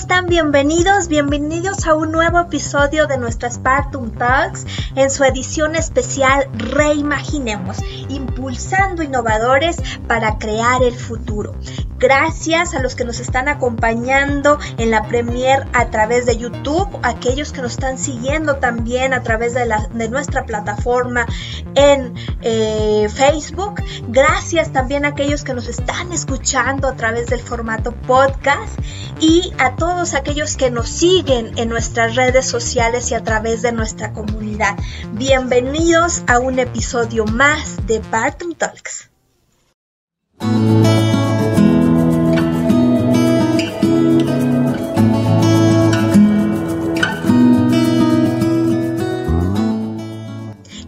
están? Bienvenidos, bienvenidos a un nuevo episodio de nuestra Spartum Talks en su edición especial Reimaginemos, impulsando innovadores para crear el futuro. Gracias a los que nos están acompañando en la premier a través de YouTube, aquellos que nos están siguiendo también a través de, nuestra plataforma en eh, Facebook. Gracias también a aquellos que nos están escuchando a través del formato podcast y a todos aquellos que nos siguen en nuestras redes sociales y a través de nuestra comunidad. Bienvenidos a un episodio más de Barton Talks.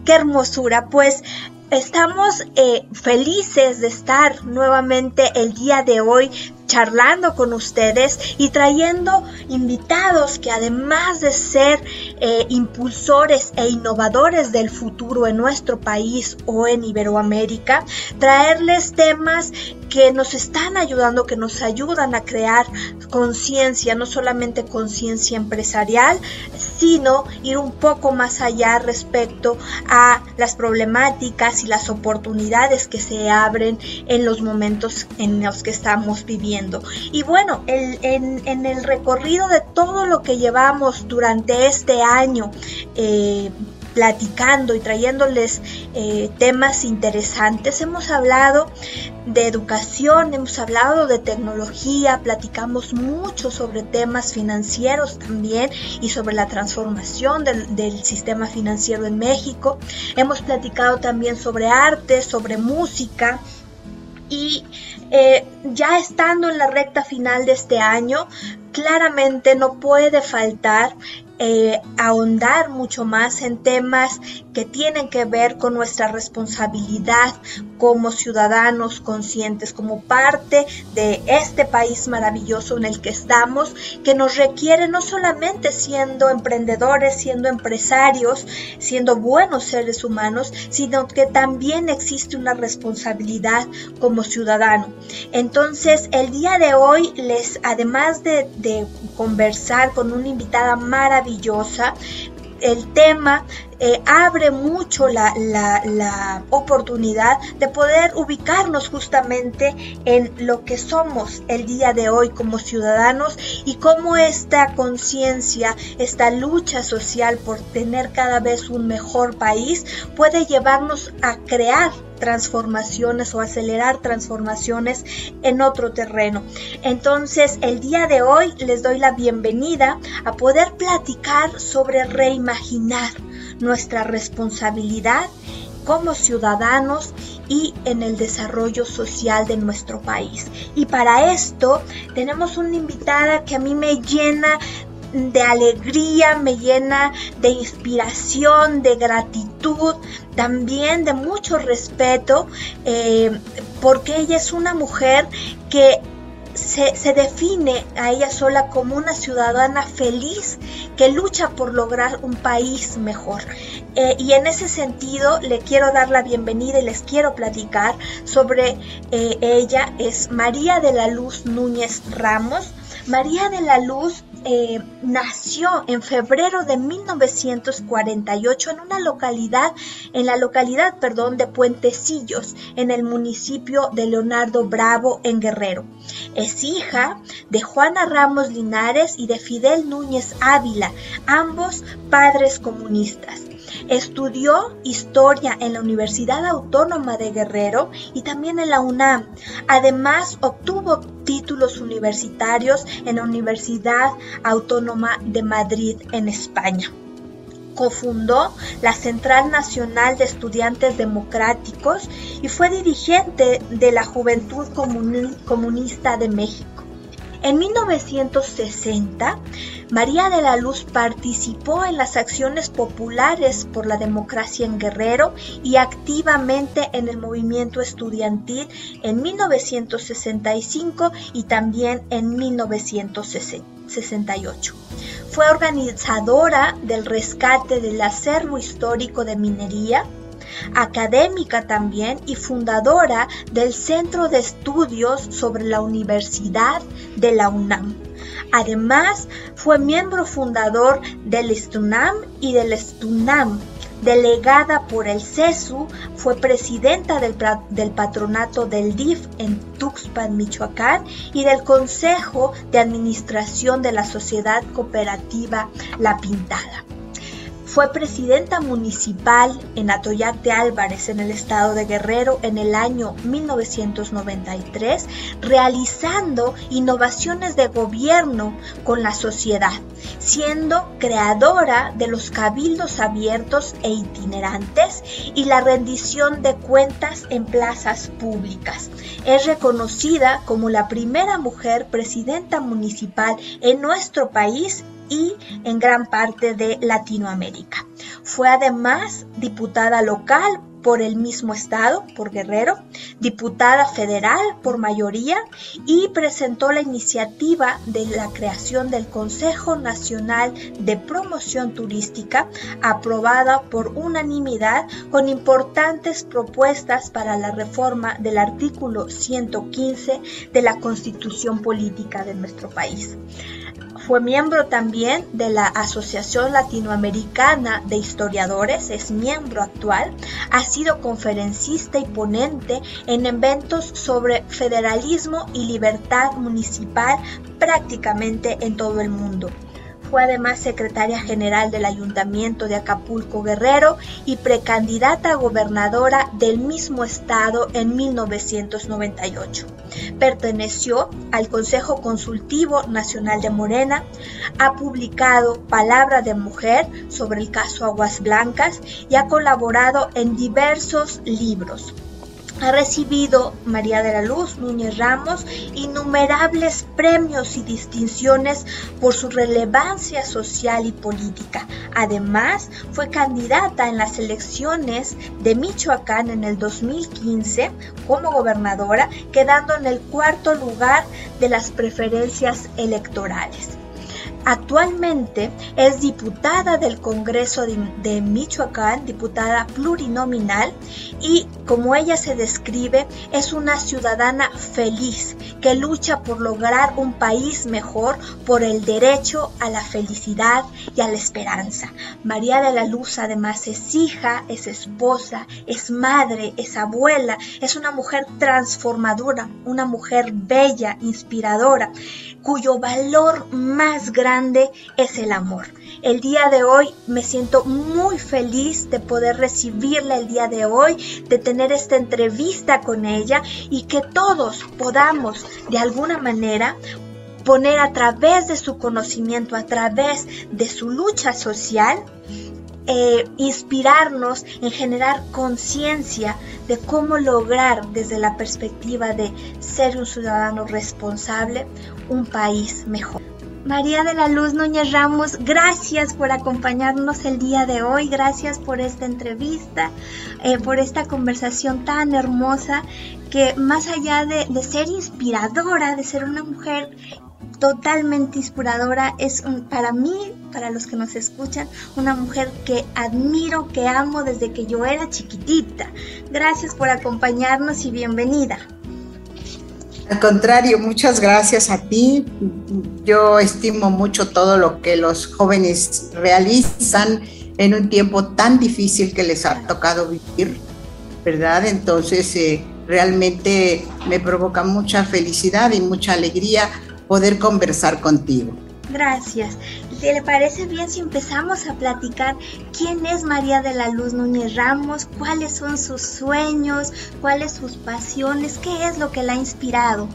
Qué hermosura. Pues estamos eh, felices de estar nuevamente el día de hoy charlando con ustedes y trayendo invitados que además de ser eh, impulsores e innovadores del futuro en nuestro país o en Iberoamérica, traerles temas que nos están ayudando, que nos ayudan a crear conciencia, no solamente conciencia empresarial, sino ir un poco más allá respecto a las problemáticas y las oportunidades que se abren en los momentos en los que estamos viviendo. Y bueno, en, el recorrido de todo lo que llevamos durante este año, eh, platicando y trayéndoles eh, temas interesantes. Hemos hablado de educación, hemos hablado de tecnología, platicamos mucho sobre temas financieros también y sobre la transformación del, del sistema financiero en México. Hemos platicado también sobre arte, sobre música y eh, ya estando en la recta final de este año, claramente no puede faltar eh, ahondar mucho más en temas que tienen que ver con nuestra responsabilidad como ciudadanos conscientes, como parte de este país maravilloso en el que estamos, que nos requiere no solamente siendo emprendedores, siendo empresarios, siendo buenos seres humanos, sino que también existe una responsabilidad como ciudadano. Entonces, el día de hoy les, además de, de conversar con una invitada maravillosa, el tema eh, abre mucho la, la, oportunidad de poder ubicarnos justamente en lo que somos el día de hoy como ciudadanos y cómo esta conciencia, esta lucha social por tener cada vez un mejor país puede llevarnos a crear transformaciones o acelerar transformaciones en otro terreno. Entonces, el día de hoy les doy la bienvenida a poder platicar sobre reimaginar nuestra responsabilidad como ciudadanos y en el desarrollo social de nuestro país. Y para esto tenemos una invitada que a mí me llena de alegría, me llena de inspiración, de gratitud, también de mucho respeto, eh, porque ella es una mujer que se, define a ella sola como una ciudadana feliz que lucha por lograr un país mejor. Eh, y en ese sentido le quiero dar la bienvenida y les quiero platicar sobre eh, ella. Es María de la Luz Núñez Ramos. María de la Luz eh, nació en febrero de 1948 en una localidad, en la localidad, perdón, de Puentecillos, en el municipio de Leonardo Bravo, en Guerrero. Es hija de Juana Ramos Linares y de Fidel Núñez Ávila, ambos padres comunistas. Estudió historia en la Universidad Autónoma de Guerrero y también en la UNAM. Además, obtuvo títulos universitarios en la Universidad Autónoma de Madrid en España cofundó la Central Nacional de Estudiantes Democráticos y fue dirigente de la Juventud Comunista de México. En 1960, María de la Luz participó en las acciones populares por la democracia en Guerrero y activamente en el movimiento estudiantil en 1965 y también en 1968. Fue organizadora del rescate del acervo histórico de minería, académica también y fundadora del Centro de Estudios sobre la Universidad de la UNAM. Además, fue miembro fundador del STUNAM y del STUNAM, delegada por el CESU, fue presidenta del, del, patronato del DIF en Tuxpan, Michoacán, y del Consejo de Administración de la Sociedad Cooperativa La Pintada. Fue presidenta municipal en Atoyac de Álvarez, en el estado de Guerrero, en el año 1993, realizando innovaciones de gobierno con la sociedad, siendo creadora de los cabildos abiertos e itinerantes y la rendición de cuentas en plazas públicas. Es reconocida como la primera mujer presidenta municipal en nuestro país y en gran parte de Latinoamérica. Fue además diputada local por el mismo estado, por Guerrero, diputada federal por mayoría y presentó la iniciativa de la creación del Consejo Nacional de Promoción Turística, aprobada por unanimidad con importantes propuestas para la reforma del artículo 115 de la Constitución Política de nuestro país. Fue miembro también de la Asociación Latinoamericana de Historiadores, es miembro actual. Ha sido conferencista y ponente en eventos sobre federalismo y libertad municipal prácticamente en todo el mundo. Fue además secretaria general del Ayuntamiento de Acapulco Guerrero y precandidata a gobernadora del mismo estado en 1998. Perteneció al Consejo Consultivo Nacional de Morena, ha publicado Palabra de Mujer sobre el caso Aguas Blancas y ha colaborado en diversos libros ha recibido María de la Luz Núñez Ramos innumerables premios y distinciones por su relevancia social y política. Además, fue candidata en las elecciones de Michoacán en el 2015 como gobernadora, quedando en el cuarto lugar de las preferencias electorales. Actualmente es diputada del Congreso de, Michoacán, diputada plurinominal, y como ella se describe, es una ciudadana feliz que lucha por lograr un país mejor, por el derecho a la felicidad y a la esperanza. María de la Luz además es hija, es esposa, es madre, es abuela, es una mujer transformadora, una mujer bella, inspiradora, cuyo valor más grande es el amor. El día de hoy me siento muy feliz de poder recibirla el día de hoy, de tener esta entrevista con ella y que todos podamos de alguna manera poner a través de su conocimiento, a través de su lucha social, eh, inspirarnos en generar conciencia de cómo lograr desde la perspectiva de ser un ciudadano responsable un país mejor. María de la Luz Núñez Ramos, gracias por acompañarnos el día de hoy, gracias por esta entrevista, eh, por esta conversación tan hermosa que más allá de, ser inspiradora, de ser una mujer totalmente inspiradora, es para mí, para los que nos escuchan, una mujer que admiro, que amo desde que yo era chiquitita. Gracias por acompañarnos y bienvenida. Al contrario, muchas gracias a ti. Yo estimo mucho todo lo que los jóvenes realizan en un tiempo tan difícil que les ha tocado vivir, ¿verdad? Entonces, eh, realmente me provoca mucha felicidad y mucha alegría poder conversar contigo. Gracias. ¿Le parece bien si empezamos a platicar quién es María de la Luz Núñez Ramos? ¿Cuáles son sus sueños? ¿Cuáles sus pasiones? ¿Qué es lo que la ha inspirado?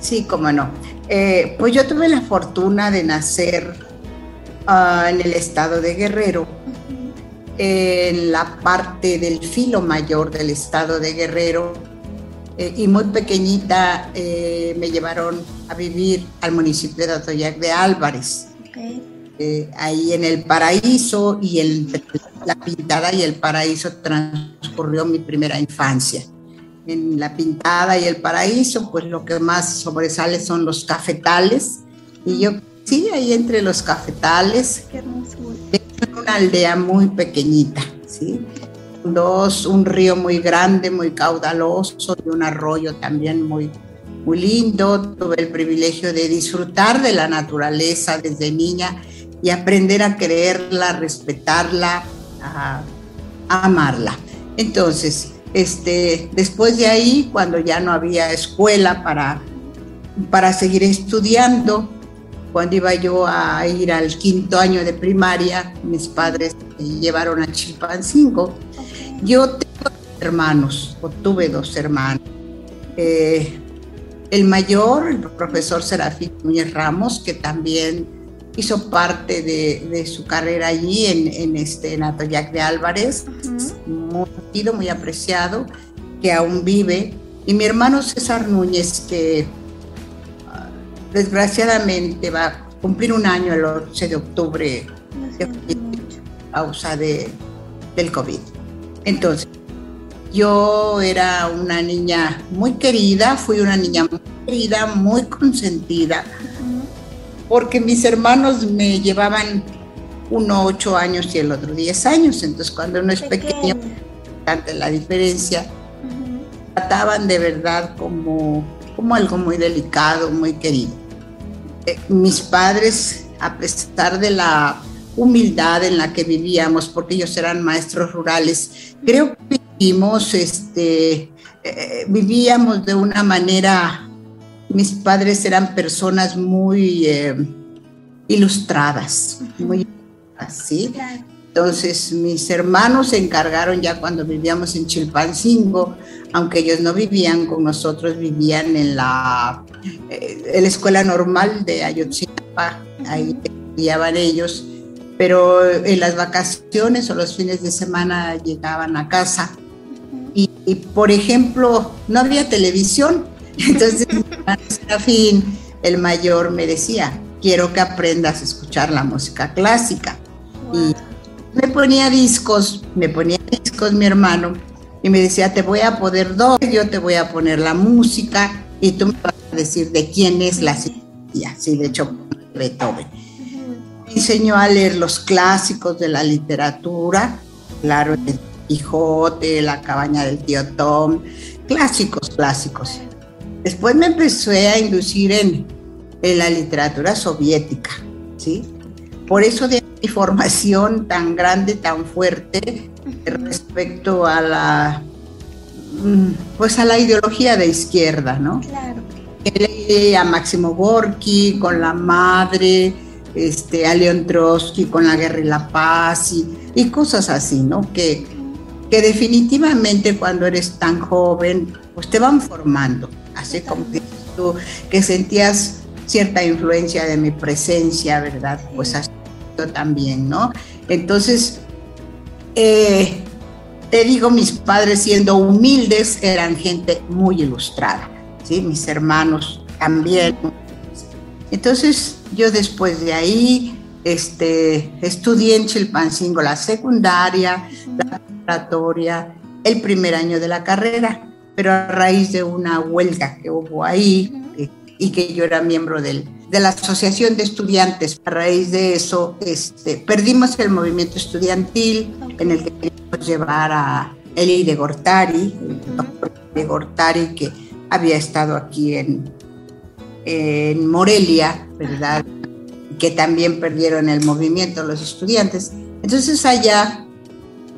Sí, cómo no. Eh, pues yo tuve la fortuna de nacer ah, en el estado de Guerrero, en la parte del filo mayor del estado de Guerrero, eh, y muy pequeñita eh, me llevaron a vivir al municipio de Atoyac de Álvarez. Eh, ahí en el paraíso y en la pintada y el paraíso transcurrió mi primera infancia. En la pintada y el paraíso, pues lo que más sobresale son los cafetales. Y yo, sí, ahí entre los cafetales, en una aldea muy pequeñita, ¿sí? Dos, un río muy grande, muy caudaloso y un arroyo también muy, muy lindo, tuve el privilegio de disfrutar de la naturaleza desde niña y aprender a quererla, respetarla, a, amarla. Entonces, este, después de ahí, cuando ya no había escuela para, para seguir estudiando, cuando iba yo a ir al quinto año de primaria, mis padres me llevaron a Chilpancingo. Yo tengo hermanos, o tuve dos hermanos. Eh, el mayor, el profesor Serafín Núñez Ramos, que también hizo parte de, su carrera allí en, en, este, en Atoyac de Álvarez, muy querido, muy apreciado, que aún vive. Y mi hermano César Núñez, que ah, desgraciadamente va a cumplir un año el 11 de octubre a causa de, del COVID. Entonces, yo era una niña muy querida, fui una niña muy querida, muy consentida, porque mis hermanos me llevaban uno ocho años y el otro diez años, entonces cuando uno es pequeño, ante la diferencia, trataban de verdad como, como algo muy delicado, muy querido. Eh, mis padres, a pesar de la humildad en la que vivíamos, porque ellos eran maestros rurales, creo que vivimos, este, eh, vivíamos de una manera, mis padres eran personas muy eh, ilustradas, muy así. Entonces mis hermanos se encargaron ya cuando vivíamos en Chilpancingo, aunque ellos no vivían con nosotros, vivían en la, eh, en la escuela normal de Ayotzinapa, ahí vivían ellos, pero en las vacaciones o los fines de semana llegaban a casa y, por ejemplo, no había televisión. Entonces, Serafín, el mayor, me decía, quiero que aprendas a escuchar la música clásica. Y me ponía discos, me ponía discos mi hermano, y me decía, te voy a poner dos, yo te voy a poner la música, y tú me vas a decir de quién es la sinfonía, sí, de hecho, Beethoven. Me enseñó a leer los clásicos de la literatura, claro, Quijote, La cabaña del tío Tom, clásicos, clásicos. Después me empecé a inducir en, la literatura soviética, ¿sí? Por eso de mi formación tan grande, tan fuerte respecto a la mm, pues a la ideología de izquierda, ¿no? Claro. A Máximo Gorky con la madre, este, a León Trotsky con la guerra y la paz y, y cosas así, ¿no? Que, que definitivamente cuando eres tan joven, pues te van formando, así como tú, que sentías cierta influencia de mi presencia, ¿verdad? Pues así yo también, ¿no? Entonces, eh, te digo, mis padres siendo humildes eran gente muy ilustrada, ¿sí? Mis hermanos también. Entonces, yo después de ahí, este, estudié en Chilpancingo la secundaria, la el primer año de la carrera, pero a raíz de una huelga que hubo ahí eh, y que yo era miembro del, de la Asociación de Estudiantes, a raíz de eso este, perdimos el movimiento estudiantil en el que queríamos llevar a Eli de Gortari, el doctor de Gortari, que había estado aquí en, en Morelia, ¿verdad? Que también perdieron el movimiento los estudiantes. Entonces allá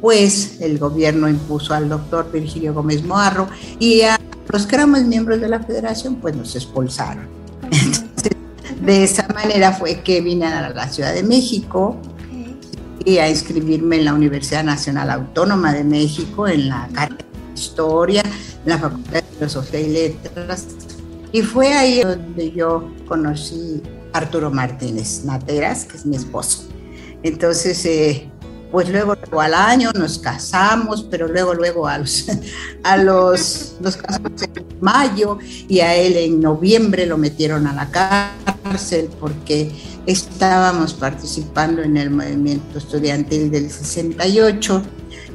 pues el gobierno impuso al doctor Virgilio Gómez Moarro y a los que éramos miembros de la federación pues nos expulsaron. Entonces, de esa manera fue que vine a la Ciudad de México y a inscribirme en la Universidad Nacional Autónoma de México en la carrera de Historia, en la Facultad de Filosofía y Letras. Y fue ahí donde yo conocí a Arturo Martínez Materas, que es mi esposo. Entonces, eh, pues luego, al año nos casamos, pero luego, luego a los, a los, nos casamos en mayo y a él en noviembre lo metieron a la cárcel porque estábamos participando en el movimiento estudiantil del 68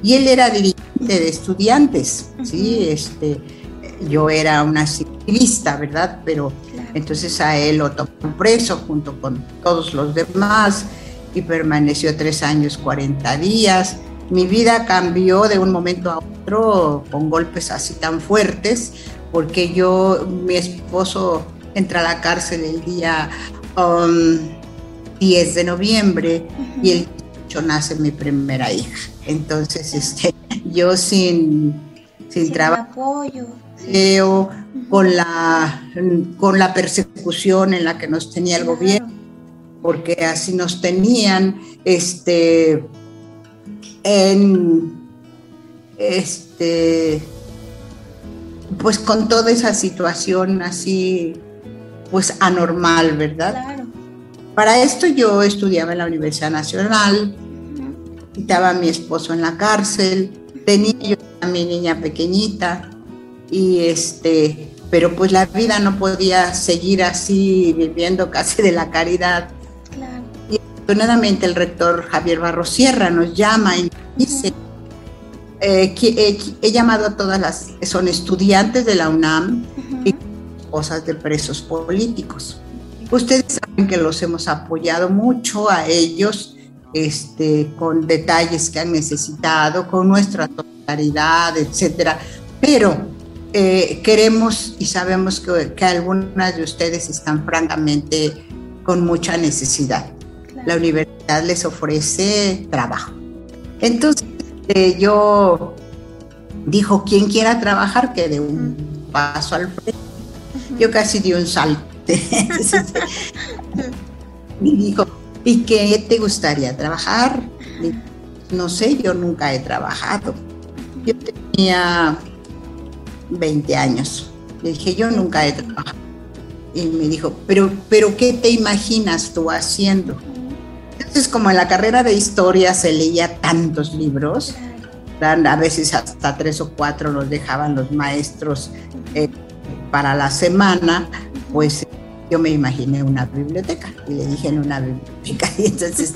y él era dirigente de estudiantes, ¿sí? Este, yo era una civilista, ¿verdad? Pero entonces a él lo tomó preso junto con todos los demás y permaneció tres años, 40 días. Mi vida cambió de un momento a otro con golpes así tan fuertes, porque yo, mi esposo entra a la cárcel el día 10 um, de noviembre y el 8 nace mi primera hija. Entonces, este, yo sin, sin, trabajo, con, la, con la persecución en la que nos tenía el gobierno, porque así nos tenían, este, en, este, pues con toda esa situación así, pues anormal, ¿verdad? Para esto yo estudiaba en la Universidad Nacional, estaba a mi esposo en la cárcel, tenía yo a mi niña pequeñita y este, pero pues la vida no podía seguir así viviendo casi de la caridad. Afortunadamente el rector Javier Barro Sierra nos llama y dice, eh, que, he llamado a todas las son estudiantes de la UNAM y cosas de presos políticos. Ustedes saben que los hemos apoyado mucho a ellos este, con detalles que han necesitado, con nuestra solidaridad, etcétera. Pero eh, queremos y sabemos que, que, algunas de ustedes están francamente con mucha necesidad. La universidad les ofrece trabajo. Entonces, eh, yo dijo, quien quiera trabajar, que de un paso al frente. Yo casi di un salto. y dijo, ¿y qué te gustaría trabajar? no sé, yo nunca he trabajado. Yo tenía 20 años. Le dije, yo nunca he trabajado. Y me dijo, pero, pero ¿qué te imaginas tú haciendo? Entonces, como en la carrera de historia se leía tantos libros, a veces hasta tres o cuatro los dejaban los maestros eh, para la semana, pues yo me imaginé una biblioteca y le dije en una biblioteca y entonces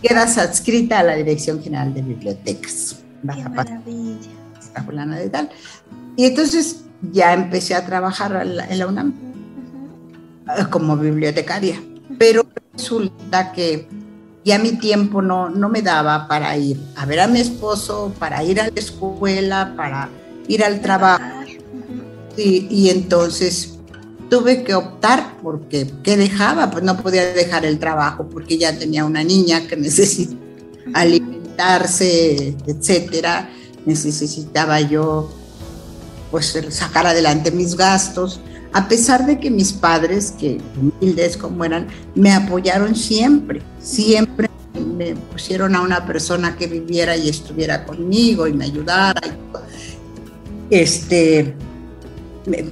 quedas adscrita a la Dirección General de Bibliotecas. Qué maravilla. de tal. Y entonces ya empecé a trabajar en la UNAM como bibliotecaria, pero resulta que ya mi tiempo no, no me daba para ir a ver a mi esposo, para ir a la escuela, para ir al trabajo. y entonces tuve que optar porque ¿qué dejaba? Pues no podía dejar el trabajo porque ya tenía una niña que necesitaba alimentarse, etcétera. Necesitaba yo pues sacar adelante mis gastos a pesar de que mis padres, que humildes como eran, me apoyaron siempre, siempre me pusieron a una persona que viviera y estuviera conmigo y me ayudara. Este,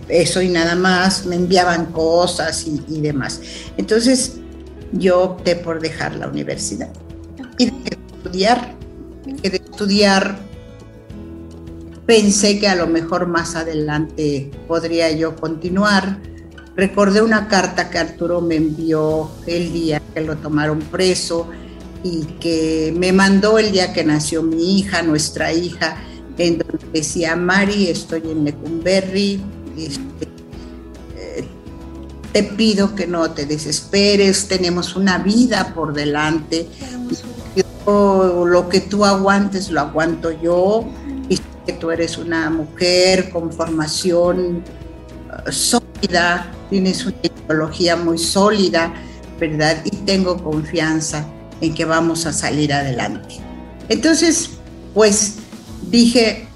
eso y nada más, me enviaban cosas y, demás. Entonces yo opté por dejar la universidad y de estudiar, de estudiar Pensé que a lo mejor más adelante podría yo continuar. Recordé una carta que Arturo me envió el día que lo tomaron preso y que me mandó el día que nació mi hija, nuestra hija, en donde decía, Mari, estoy en Lecumberri, este, eh, te pido que no te desesperes, tenemos una vida por delante, lo que tú aguantes lo aguanto yo, que tú eres una mujer con formación uh, sólida, tienes una ideología muy sólida, ¿verdad? Y tengo confianza en que vamos a salir adelante. Entonces, pues dije,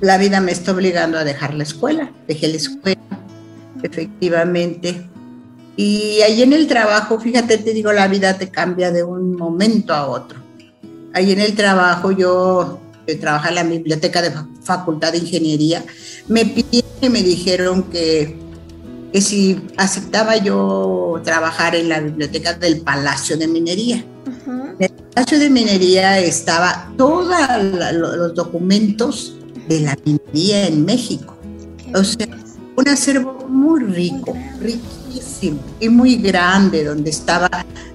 la vida me está obligando a dejar la escuela, dejé la escuela, efectivamente. Y ahí en el trabajo, fíjate, te digo, la vida te cambia de un momento a otro. Ahí en el trabajo yo que trabaja en la biblioteca de Facultad de Ingeniería, me pidieron y me dijeron que, que si aceptaba yo trabajar en la biblioteca del Palacio de Minería. En el Palacio de Minería estaba todos los documentos de la minería en México. O sea, un acervo muy rico, y muy grande, donde estaba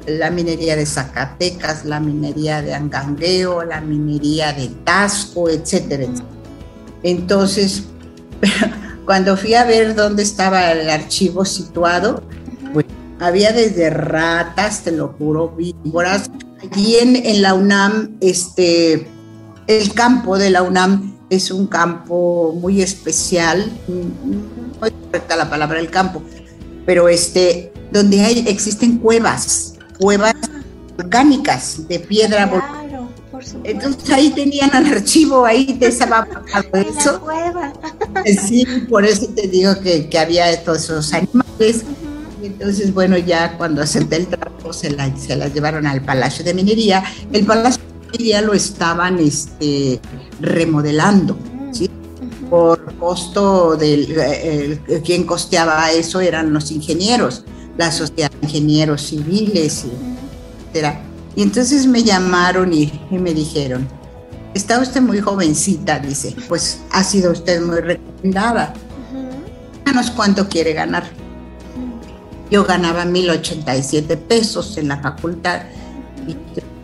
la minería de Zacatecas, la minería de Angangueo, la minería de Tasco, etcétera, Entonces, cuando fui a ver dónde estaba el archivo situado, pues, había desde ratas, te lo juro, víboras. Allí en, en la UNAM, este, el campo de la UNAM es un campo muy especial, no es correcta la palabra el campo, pero este, donde hay, existen cuevas, cuevas orgánicas de piedra. Claro, por Entonces ahí tenían el archivo, ahí te estaba eso. Cueva. Sí, por eso te digo que, que había todos esos animales. Entonces, bueno, ya cuando acepté el trabajo se la, se la llevaron al Palacio de Minería. El Palacio de Minería lo estaban este, remodelando. Por costo del... Eh, quien costeaba eso eran los ingenieros, la sociedad de ingenieros civiles, etcétera. Y entonces me llamaron y, me dijeron, está usted muy jovencita, dice, pues ha sido usted muy recomendada. Díganos cuánto quiere ganar yo ganaba 1087 pesos en la facultad y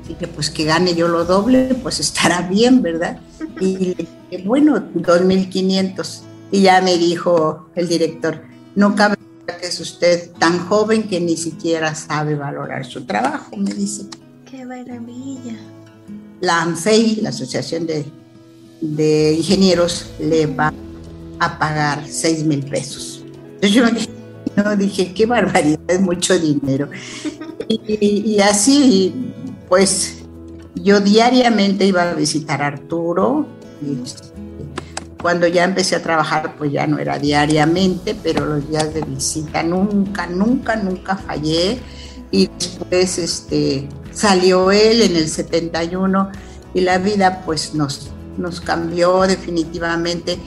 dije, pues que gane yo lo doble, pues estará bien, ¿verdad? Y le dije, bueno, 2500. Y ya me dijo el director, no cabe que es usted tan joven que ni siquiera sabe valorar su trabajo, me dice. ¡Qué maravilla! La ANFEI, la Asociación de, de Ingenieros, le va a pagar 6 mil pesos. Entonces yo me dije, no, dije, qué barbaridad, es mucho dinero. Y, así, pues, yo diariamente iba a visitar a Arturo. Cuando ya empecé a trabajar, pues ya no era diariamente, pero los días de visita nunca, nunca, nunca fallé. Y después este, salió él en el 71 y la vida pues nos, nos cambió definitivamente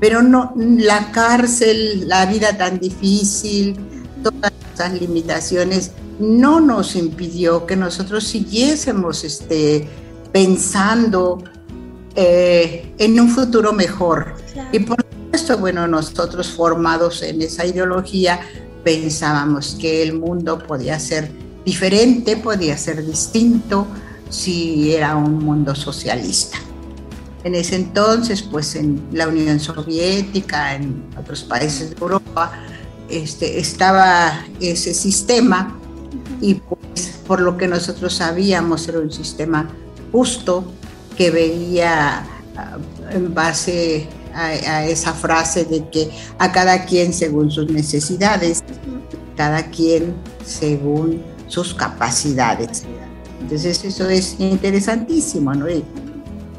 pero no la cárcel, la vida tan difícil, todas esas limitaciones no nos impidió que nosotros siguiésemos este, pensando eh, en un futuro mejor. Y por supuesto, bueno, nosotros formados en esa ideología pensábamos que el mundo podía ser diferente, podía ser distinto si era un mundo socialista. En ese entonces, pues en la Unión Soviética, en otros países de Europa, este, estaba ese sistema y pues por lo que nosotros sabíamos era un sistema justo que veía ah, en base a, esa frase de que a cada quien según sus necesidades, cada quien según sus capacidades. Entonces eso es interesantísimo, ¿no?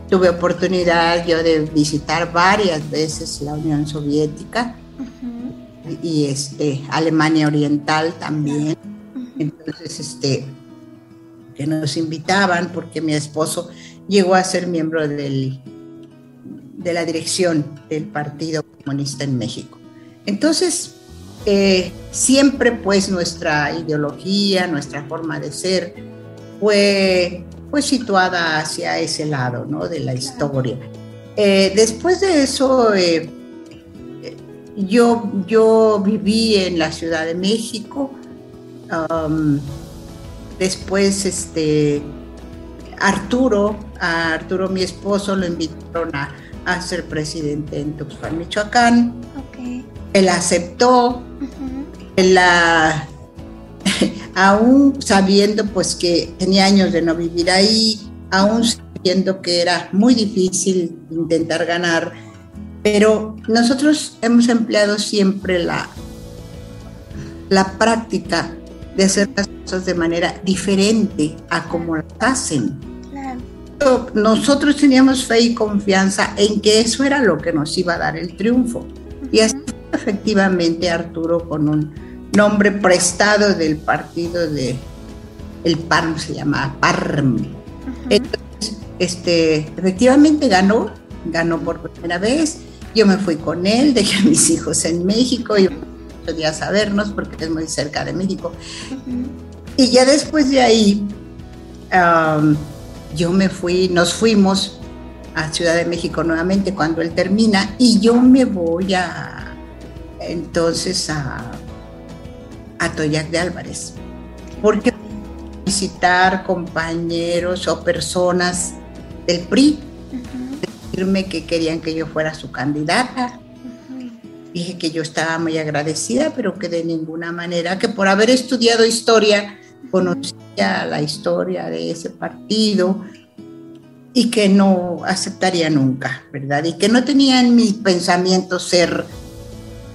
Tuve oportunidad yo de visitar varias veces la Unión Soviética y este, Alemania Oriental también. Entonces, este, que nos invitaban porque mi esposo llegó a ser miembro del, de la dirección del Partido Comunista en México. Entonces, eh, siempre pues nuestra ideología, nuestra forma de ser fue pues situada hacia ese lado ¿no? de la historia. Eh, después de eso, eh, yo, yo viví en la Ciudad de México. Um, después, este, Arturo, a Arturo, mi esposo, lo invitaron a, ser presidente en Tuxpan, Michoacán. Él aceptó. la aún sabiendo pues que tenía años de no vivir ahí, aún sabiendo que era muy difícil intentar ganar, pero nosotros hemos empleado siempre la, la práctica de hacer las cosas de manera diferente a como las hacen. Nosotros teníamos fe y confianza en que eso era lo que nos iba a dar el triunfo. Y así efectivamente Arturo con un nombre prestado del partido de el PARM se llama PARM. Entonces, este, efectivamente ganó, ganó por primera vez. Yo me fui con él, dejé a mis hijos en México y podía sabernos porque es muy cerca de México. Y ya después de ahí, yo me fui, nos fuimos a Ciudad de México nuevamente cuando él termina y yo me voy a entonces a a Toyac de Álvarez, porque visitar compañeros o personas del PRI, decirme que querían que yo fuera su candidata. Dije que yo estaba muy agradecida, pero que de ninguna manera, que por haber estudiado historia, conocía la historia de ese partido y que no aceptaría nunca, ¿verdad? Y que no tenía en mi pensamiento ser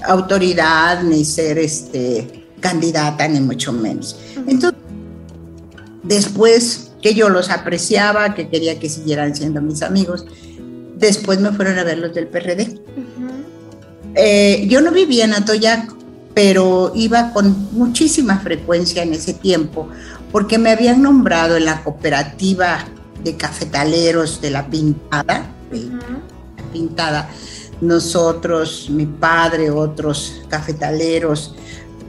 autoridad ni ser este, candidata, ni mucho menos. Entonces, después que yo los apreciaba, que quería que siguieran siendo mis amigos, después me fueron a ver los del PRD. Eh, yo no vivía en Atoyac, pero iba con muchísima frecuencia en ese tiempo, porque me habían nombrado en la cooperativa de cafetaleros de la Pintada, la Pintada, nosotros, mi padre, otros cafetaleros,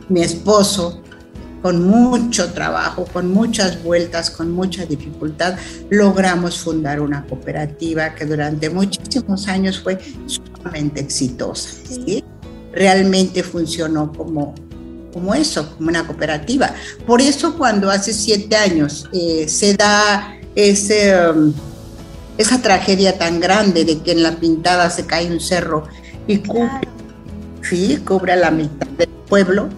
mi esposo, con mucho trabajo, con muchas vueltas, con mucha dificultad, logramos fundar una cooperativa que durante muchísimos años fue sumamente exitosa. Realmente funcionó como, como eso, como una cooperativa. Por eso cuando hace siete años eh, se da ese, um, esa tragedia tan grande de que en la pintada se cae un cerro y cubre, sí, cubre la mitad del pueblo,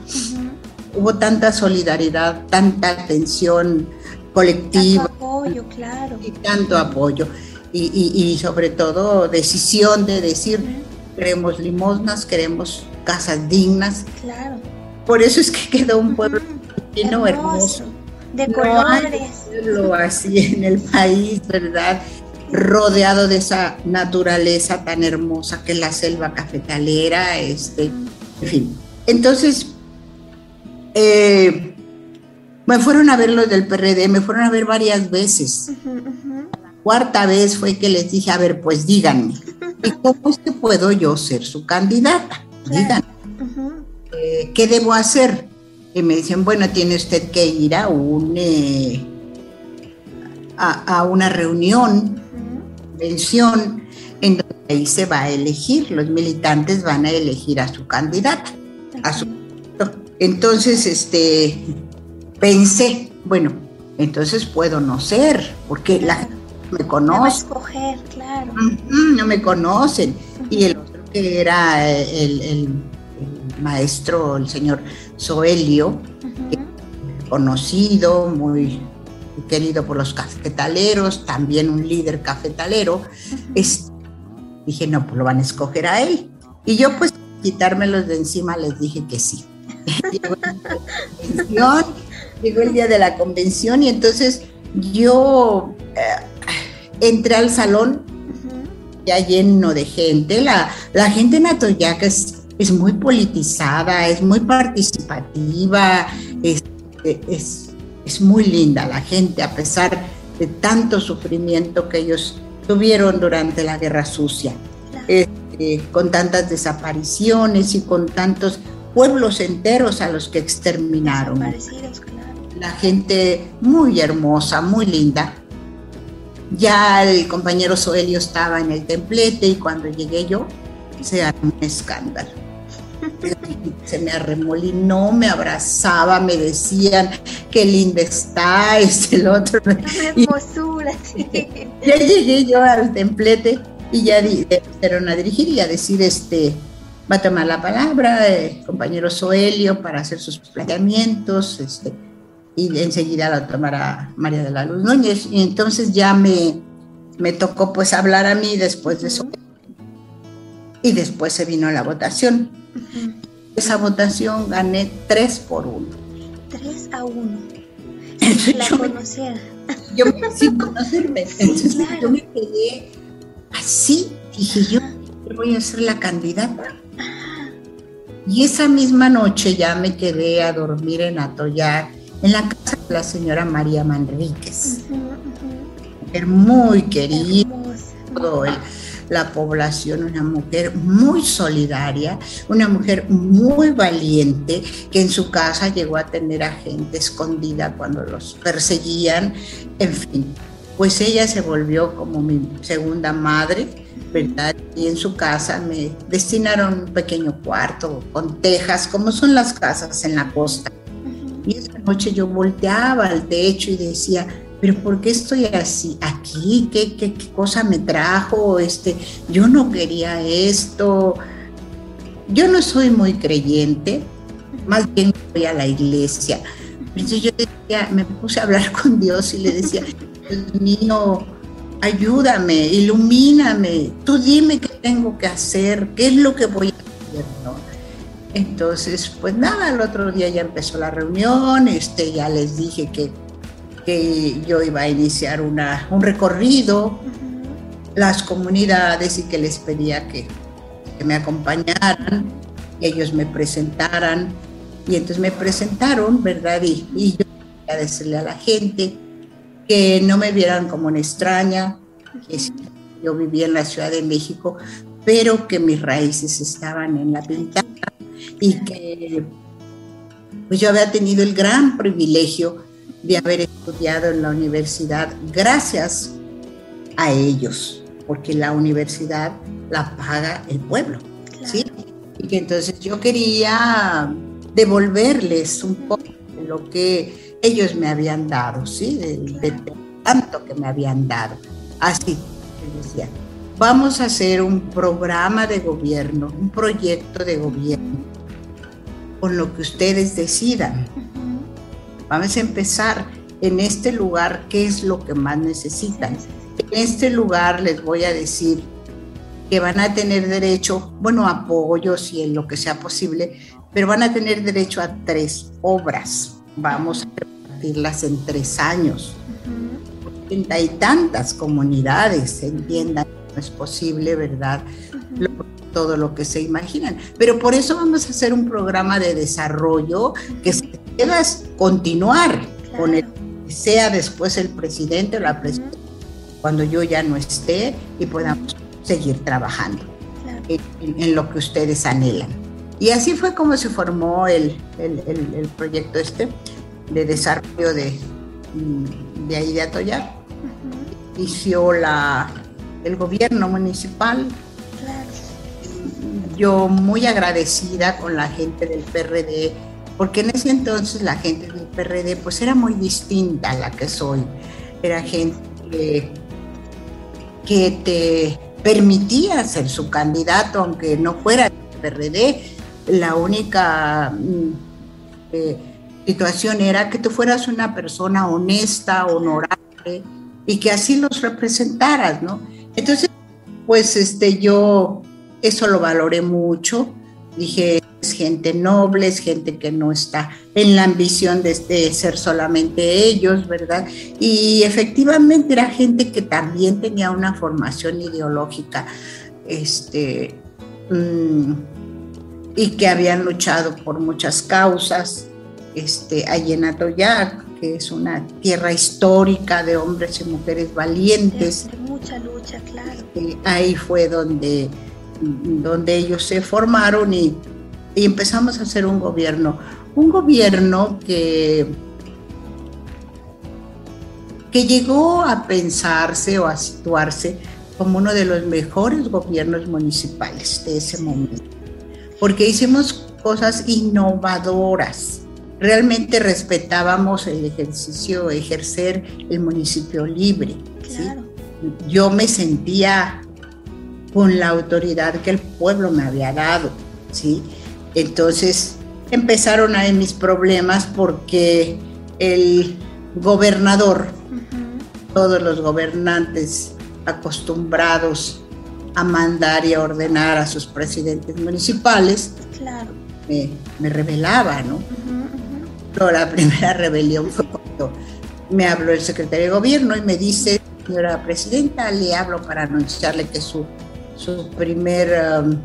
hubo tanta solidaridad, tanta atención colectiva. Tanto apoyo, claro. Y tanto apoyo. Y, sobre todo decisión de decir, queremos limosnas, queremos casas dignas. Claro. Por eso es que quedó un pueblo lleno hermoso. De colores. Lo así en el país, ¿verdad? Rodeado de esa naturaleza tan hermosa que es la selva cafetalera, este, en fin. Entonces, eh, me fueron a ver los del PRD, me fueron a ver varias veces. La cuarta vez fue que les dije, a ver, pues díganme, ¿y cómo es que puedo yo ser su candidata? Díganme, eh, ¿qué debo hacer? Y me dicen, bueno, tiene usted que ir a un... Eh, a, una reunión, convención, en donde ahí se va a elegir, los militantes van a elegir a su candidata, a su entonces, este, pensé, bueno, entonces puedo no ser, porque la me conoce. No escoger, claro. no me conocen. Y el otro que era el, maestro, el señor Soelio, conocido, muy querido por los cafetaleros, también un líder cafetalero, dije, no, pues lo van a escoger a él. Y yo pues quitármelos de encima les dije que sí. llegó el, día de la convención y entonces yo eh, entré al salón ya lleno de gente. La, la gente en Atoyac es, es, muy politizada, es muy participativa, es, es, es muy linda la gente a pesar de tanto sufrimiento que ellos tuvieron durante la guerra sucia. Este, con tantas desapariciones y con tantos pueblos enteros a los que exterminaron. La gente muy hermosa, muy linda. Ya el compañero Soelio estaba en el templete y cuando llegué yo se armó un escándalo. Se me arremolinó, me abrazaba, me decían qué linda está, es el otro. hermosura, Ya llegué yo al templete y ya empezaron a dirigir y a decir este va a tomar la palabra el compañero Soelio para hacer sus planteamientos, este, y enseguida la tomará María de la Luz Núñez. Y entonces ya me, me tocó pues hablar a mí después de eso. Y después se vino la votación. Esa votación gané tres por uno. Tres a uno. la yo conociera. yo me, sin conocerme. Entonces yo me quedé así. Dije, yo voy a ser la candidata. Y esa misma noche ya me quedé a dormir en Atoyac, en la casa de la señora María Manríquez. Mujer muy querida, la población, una mujer muy solidaria, una mujer muy valiente, que en su casa llegó a tener a gente escondida cuando los perseguían, en fin, pues ella se volvió como mi segunda madre ¿verdad? Y en su casa me destinaron un pequeño cuarto con tejas, como son las casas en la costa. Y esa noche yo volteaba al techo y decía, pero ¿por qué estoy así aquí? ¿Qué, qué, cosa me trajo? Este, yo no quería esto. Yo no soy muy creyente, más bien voy a la iglesia. Entonces yo decía, me puse a hablar con Dios y le decía, Dios mío, ayúdame, ilumíname, tú dime qué tengo que hacer, qué es lo que voy a hacer. Entonces, pues nada, el otro día ya empezó la reunión, este, ya les dije que, que yo iba a iniciar una, un recorrido, las comunidades y que les pedía que, que me acompañaran, que ellos me presentaran. Y entonces me presentaron, ¿verdad? Y, y yo a decirle a la gente que no me vieran como una extraña, que yo vivía en la Ciudad de México, pero que mis raíces estaban en la pintada y que pues yo había tenido el gran privilegio de haber estudiado en la universidad gracias a ellos, porque la universidad la paga el pueblo, ¿sí? Y que entonces yo quería devolverles un poco de lo que ellos me habían dado, ¿sí? De, de tanto que me habían dado. Así, decía, vamos a hacer un programa de gobierno, un proyecto de gobierno, con lo que ustedes decidan. Vamos a empezar en este lugar, ¿qué es lo que más necesitan? En este lugar les voy a decir que van a tener derecho, bueno, apoyos y en lo que sea posible, pero van a tener derecho a tres obras. Vamos a repartirlas en tres años. Hay tantas comunidades, entiendan, no es posible, ¿verdad? todo lo que se imaginan. Pero por eso vamos a hacer un programa de desarrollo que se deba continuar con el sea después el presidente o la presidenta, cuando yo ya no esté y podamos seguir trabajando en, lo que ustedes anhelan. Y así fue como se formó el, el, el, proyecto este de desarrollo de, de ahí de Atoyac. Inició la, el gobierno municipal. Yo muy agradecida con la gente del PRD, porque en ese entonces la gente del PRD pues era muy distinta a la que soy. Era gente que, te permitía ser su candidato, aunque no fuera el PRD. La única mm, eh, situación era que tú fueras una persona honesta, honorable y que así los representaras, ¿no? Entonces, pues este, yo eso lo valoré mucho. Dije, es gente noble, es gente que no está en la ambición de, ser solamente ellos, ¿verdad? Y efectivamente era gente que también tenía una formación ideológica, este, mm, y que habían luchado por muchas causas, este, allí en Atoyac, que es una tierra histórica de hombres y mujeres valientes. De mucha lucha, claro. Este, ahí fue donde, donde ellos se formaron y, y empezamos a hacer un gobierno. Un gobierno que, que llegó a pensarse o a situarse como uno de los mejores gobiernos municipales de ese momento, porque hicimos cosas innovadoras realmente respetábamos el ejercicio, ejercer el municipio libre. Yo me sentía con la autoridad que el pueblo me había dado, ¿sí? Entonces empezaron ahí mis problemas porque el gobernador, todos los gobernantes acostumbrados a mandar y a ordenar a sus presidentes municipales, me, me revelaba, ¿no? La primera rebelión fue cuando me habló el secretario de gobierno y me dice, señora presidenta, le hablo para anunciarle que su, su primer um,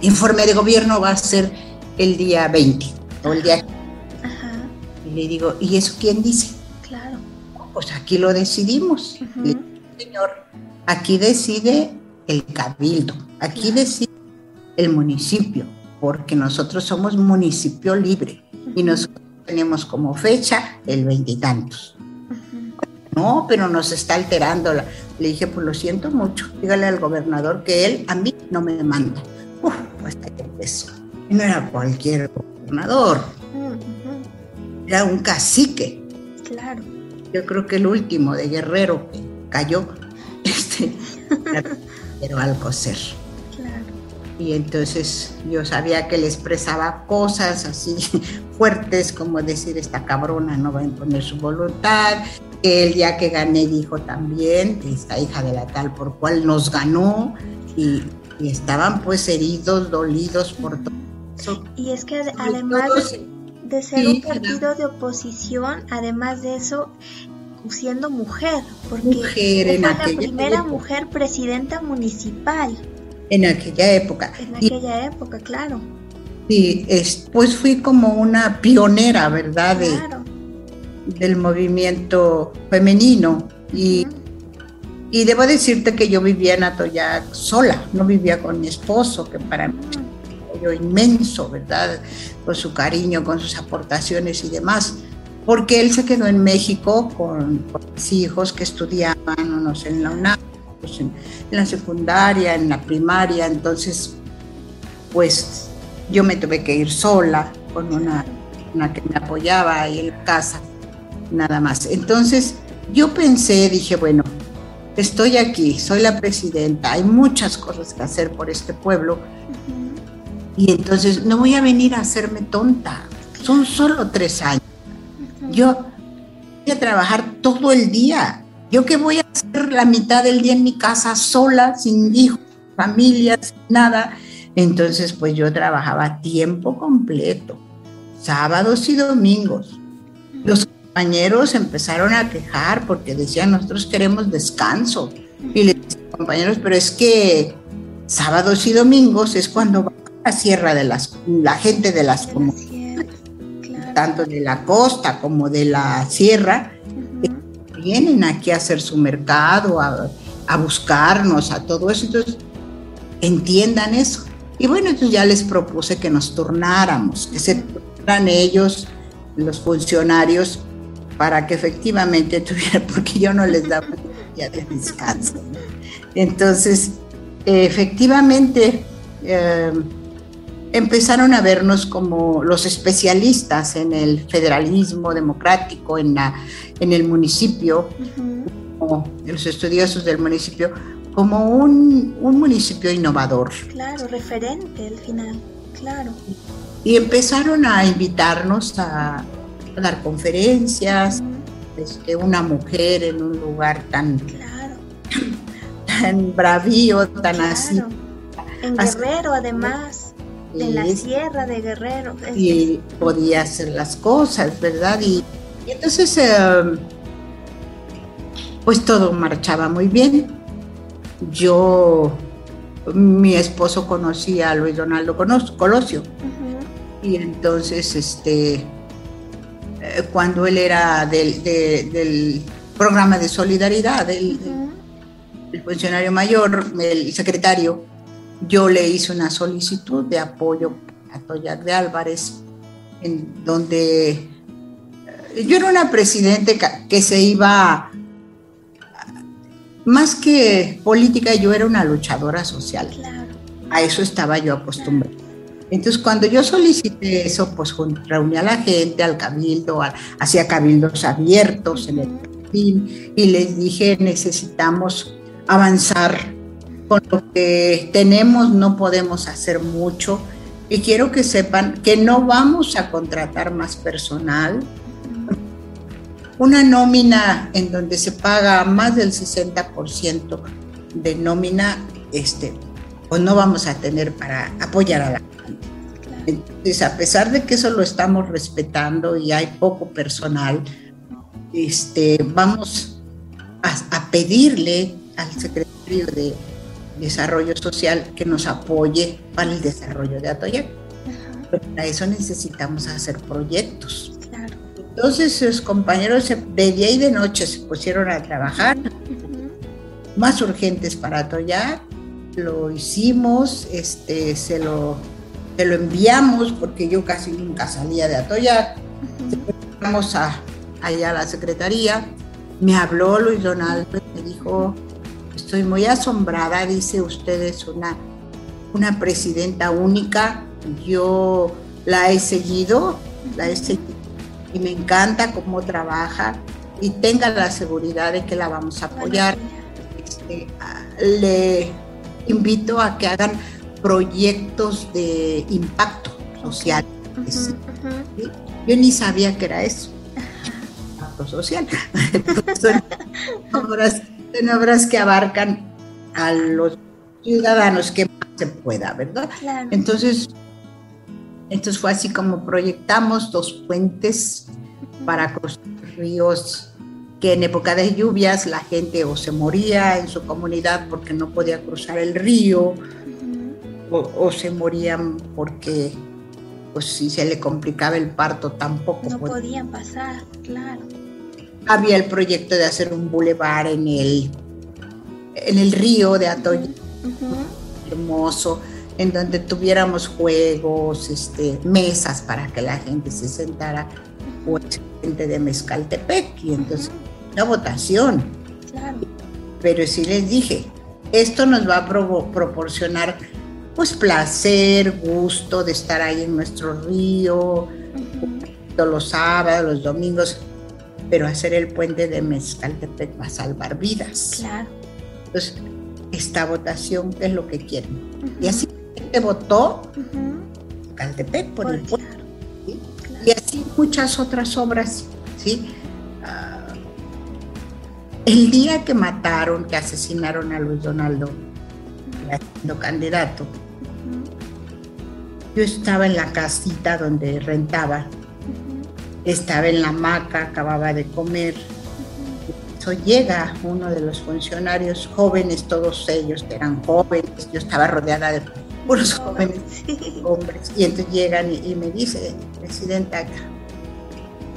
informe de gobierno va a ser el día 20 o el día... Y le digo, ¿y eso quién dice? Claro. Pues aquí lo decidimos. señor, aquí decide el cabildo, aquí decide el municipio, porque nosotros somos municipio libre y nosotros tenemos como fecha el veintitantos. No, pero nos está alterando. Le dije, pues lo siento mucho, dígale al gobernador que él a mí no me manda. Uf, pues empezó. No era cualquier gobernador, era un cacique. Claro. Yo creo que el último de Guerrero que cayó, este, pero algo ser. Claro. Y entonces yo sabía que le expresaba cosas así fuertes como decir esta cabrona no va a imponer su voluntad. El día que gané dijo también, esta hija de la tal por cual nos ganó y, estaban pues heridos, dolidos por todo. Y es que además de, ser un partido de oposición, además de eso, siendo mujer, porque mujer fue la primera mujer presidenta municipal en aquella época. En aquella época, claro. Sí, pues fui como una pionera, ¿verdad? del movimiento femenino. Y, y, debo decirte que yo vivía en Atoyac sola, no vivía con mi esposo, que para mí yo ah. inmenso, ¿verdad? Con su cariño, con sus aportaciones y demás. Porque él se quedó en México con, con mis hijos que estudiaban, unos en la UNAM pues, en, la secundaria, en la primaria, entonces pues yo me tuve que ir sola con una, una que me apoyaba ahí en la casa, nada más. Entonces yo pensé, dije, bueno, estoy aquí, soy la presidenta, hay muchas cosas que hacer por este pueblo y entonces no voy a venir a hacerme tonta, son solo tres años. Yo voy a trabajar todo el día, yo que voy a hacer la mitad del día en mi casa sola, sin hijos, familia, sin nada. Entonces, pues yo trabajaba tiempo completo, sábados y domingos. Los compañeros empezaron a quejar porque decían, nosotros queremos descanso. Y les decía, compañeros, pero es que sábados y domingos es cuando va a la sierra de las, la gente de las comunidades, tanto de la costa como de la sierra, vienen aquí a hacer su mercado, a, buscarnos, a todo eso. Entonces, entiendan eso. Y bueno, entonces ya les propuse que nos turnáramos, que se turnaran ellos, los funcionarios, para que efectivamente tuvieran, porque yo no les daba día de descanso. Entonces, efectivamente, eh, empezaron a vernos como los especialistas en el federalismo democrático, en, la, en el municipio, los estudiosos del municipio, como un, municipio innovador. Claro, referente al final, claro. Y empezaron a invitarnos a, dar conferencias, este, una mujer en un lugar tan, claro. tan bravío, tan así. En Guerrero, además en la sierra de Guerrero. Y podía hacer las cosas, ¿verdad? Y, entonces, em, pues todo marchaba muy bien. Yo, mi esposo conocía a Luis Donaldo Colosio. Y entonces, este, eh, cuando él era del, programa de solidaridad, el funcionario mayor, el secretario, yo le hice una solicitud de apoyo a Toyac de Álvarez, en donde eh, yo era una presidente que se iba, más que política, yo era una luchadora social. A eso estaba yo acostumbrada. Entonces, cuando yo solicité eso, pues reuní a la gente, al cabildo, hacía cabildos abiertos en el fin, y les dije, necesitamos avanzar con lo que tenemos no podemos hacer mucho y quiero que sepan que no vamos a contratar más personal. Una nómina en donde se paga más del 60% de nómina, este, pues no vamos a tener para apoyar a la gente. Entonces, a pesar de que eso lo estamos respetando y hay poco personal, este, vamos a, a pedirle al secretario de desarrollo social que nos apoye para el desarrollo de Atoyac. para eso necesitamos hacer proyectos. Entonces sus compañeros de día y de noche se pusieron a trabajar, más urgentes para Atoyac, lo hicimos, este, se, lo, se lo enviamos porque yo casi nunca salía de Atoyac, vamos a, allá a la secretaría, me habló Luis Donaldo y me dijo, Estoy muy asombrada, dice usted es una, una presidenta única. Yo la he seguido, la he seguido y me encanta cómo trabaja y tenga la seguridad de que la vamos a apoyar. Este, le invito a que hagan proyectos de impacto social. Yo ni sabía que era eso. Impacto social. son, obras, que abarcan a los ciudadanos que más se pueda, ¿verdad? Entonces, entonces fue así como proyectamos dos puentes para cruzar ríos que en época de lluvias la gente o se moría en su comunidad porque no podía cruzar el río o, se morían porque pues si se le complicaba el parto tampoco no podían pasar, claro. Había el proyecto de hacer un bulevar en el en el río de Atoya, hermoso, en donde tuviéramos juegos, este, mesas para que la gente se sentara, pues gente de Mezcaltepec, y entonces la votación. Claro. Pero sí les dije, esto nos va a proporcionar pues placer, gusto de estar ahí en nuestro río, todos los sábados, los domingos, pero hacer el puente de Mezcaltepec va a salvar vidas. Claro. Entonces, esta votación, ¿qué es lo que quieren? Y así te votó Mezcaltepec por, el puente. Y así muchas otras obras, ¿sí? Ah, el día que mataron, que asesinaron a Luis Donaldo, siendo candidato, yo estaba en la casita donde rentaba, estaba en la hamaca, acababa de comer. Eso llega uno de los funcionarios jóvenes, todos ellos eran jóvenes, yo estaba rodeada de puros jóvenes hombres, y entonces llegan y, me dice, presidenta,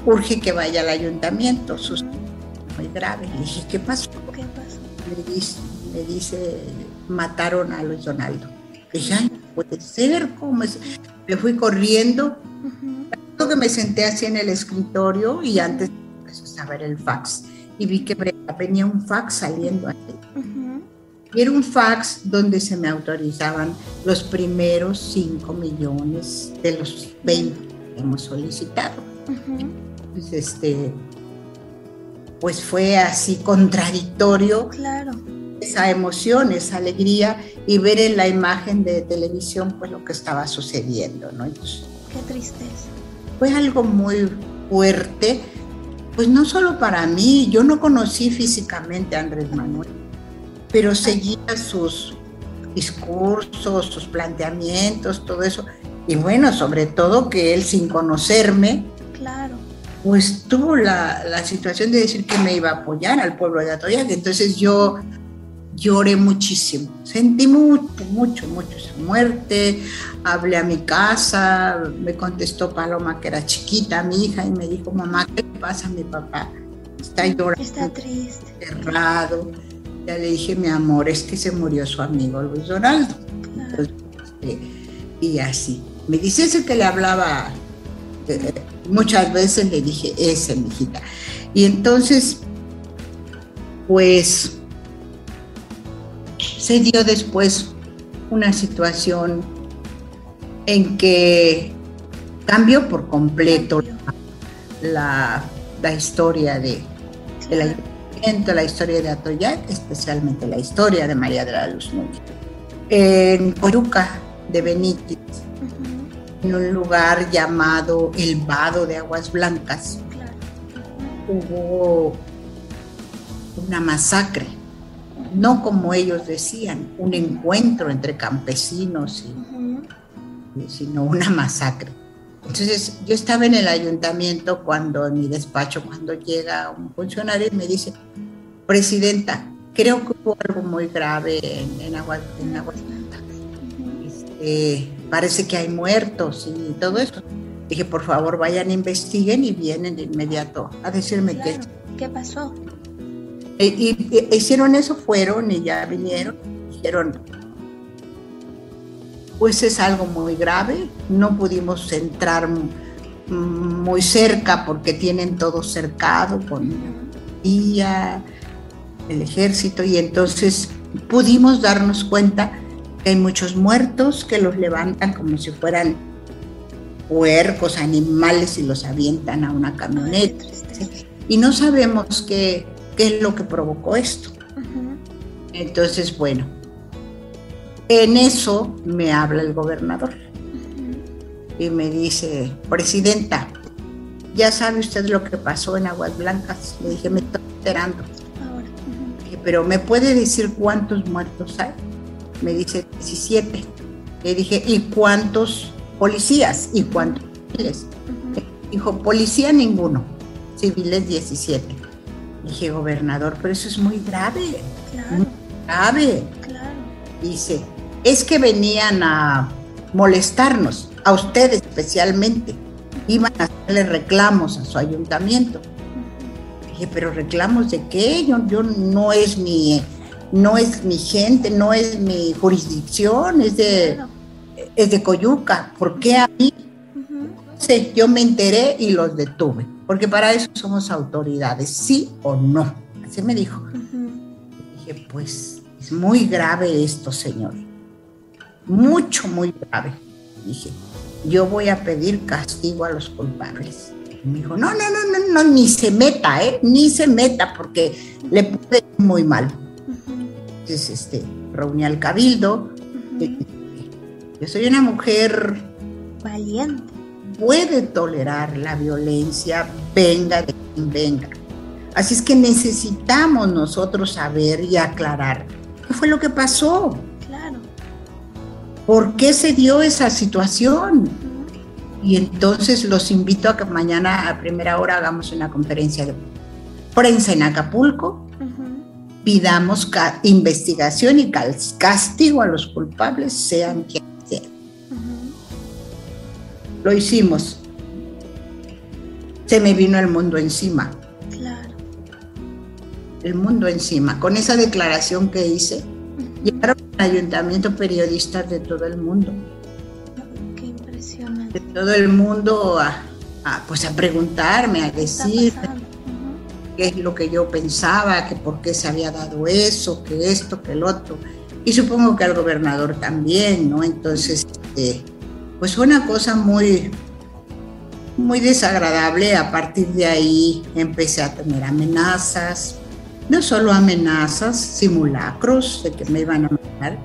urge que vaya al ayuntamiento, sus muy grave. Le dije, ¿qué pasó? ¿Qué pasó? Me dice, me dice mataron a Luis Donaldo. Le dije, ay, puede ser, ¿cómo es? Me fui corriendo, uh que me senté así en el escritorio y antes empezó a ver el fax y vi que venía un fax saliendo ahí. Y era un fax donde se me autorizaban los primeros 5 millones de los 20 que hemos solicitado. Pues, este, pues fue así contradictorio. Claro esa emoción, esa alegría y ver en la imagen de televisión pues lo que estaba sucediendo, ¿no? Qué tristeza. Fue algo muy fuerte, pues no solo para mí, yo no conocí físicamente a Andrés Manuel, pero seguía sus discursos, sus planteamientos, todo eso. Y bueno, sobre todo que él sin conocerme, claro. pues tuvo la, la situación de decir que me iba a apoyar al pueblo de Atoyac. Entonces yo lloré muchísimo, sentí mucho, mucho, mucho esa muerte, hablé a mi casa, me contestó Paloma que era chiquita, mi hija, y me dijo, mamá, ¿qué le pasa a mi papá? Está llorando. Está triste. Cerrado. Ya le dije, mi amor, es que se murió su amigo Luis Donaldo. Este, y así. Me dice ese que le hablaba eh, muchas veces, le dije, ese, mi hijita. Y entonces, pues se dio después una situación en que cambió por completo la, historia de, del ayuntamiento, la historia de Atoyac, especialmente la historia de María de la Luz Núñez. En Coruca de Benítez, en un lugar llamado El Vado de Aguas Blancas, hubo una masacre no como ellos decían, un encuentro entre campesinos, sino una masacre. Entonces yo estaba en el ayuntamiento cuando, en mi despacho, cuando llega un funcionario y me dice, Presidenta, creo que hubo algo muy grave en, en Aguas, este, parece que hay muertos y todo eso. Dije, por favor, vayan, investiguen y vienen de inmediato a decirme qué. ¿Qué pasó? E, y, hicieron eso, fueron y ya vinieron, dijeron, pues es algo muy grave, no pudimos entrar muy cerca porque tienen todo cercado con la el ejército y entonces pudimos darnos cuenta que hay muchos muertos que los levantan como si fueran puercos, animales y los avientan a una camioneta. Y no sabemos qué, qué es lo que provocó esto. Entonces, bueno, En eso me habla el gobernador y me dice, presidenta, ya sabe usted lo que pasó en Aguas Blancas. Le dije, me estoy enterando. dije, pero ¿me puede decir cuántos muertos hay? Me dice, 17. Le dije, ¿y cuántos policías? ¿Y cuántos civiles? Dijo, policía ninguno, civiles 17. Dije, gobernador, pero eso es muy grave. Muy grave. Dice, es que venían a molestarnos, a usted especialmente iban a hacerle reclamos a su ayuntamiento. Dije, pero reclamos de qué? Yo, yo no es mi, no es mi gente, no es mi jurisdicción, es de, es de Coyuca. ¿Por qué a mí? Sí, yo me enteré y los detuve, porque para eso somos autoridades, sí o no. Así me dijo. Dije, pues es muy grave esto, señor. Mucho, muy grave. Dije, yo voy a pedir castigo a los culpables. me dijo, no, no, no, no, no, ni se meta, ¿eh? Ni se meta porque le puede ir muy mal. Entonces, este, reuní al cabildo. Yo soy una mujer valiente. Puede tolerar la violencia, venga de quien venga. Así es que necesitamos nosotros saber y aclarar qué fue lo que pasó. ¿Por qué se dio esa situación? Y entonces los invito a que mañana a primera hora hagamos una conferencia de prensa en Acapulco, pidamos investigación y castigo a los culpables, sean quienes sean. Lo hicimos. Se me vino el mundo encima. Claro. El mundo encima. Con esa declaración que hice, llegaron ayuntamiento periodistas de todo el mundo. Qué impresionante. De todo el mundo a, pues a preguntarme, a decir qué es lo que yo pensaba, que por qué se había dado eso, que esto, que el otro. Y supongo que al gobernador también, ¿no? Entonces, este, pues fue una cosa muy, muy desagradable. A partir de ahí empecé a tener amenazas, no solo amenazas, simulacros de que me iban a matar,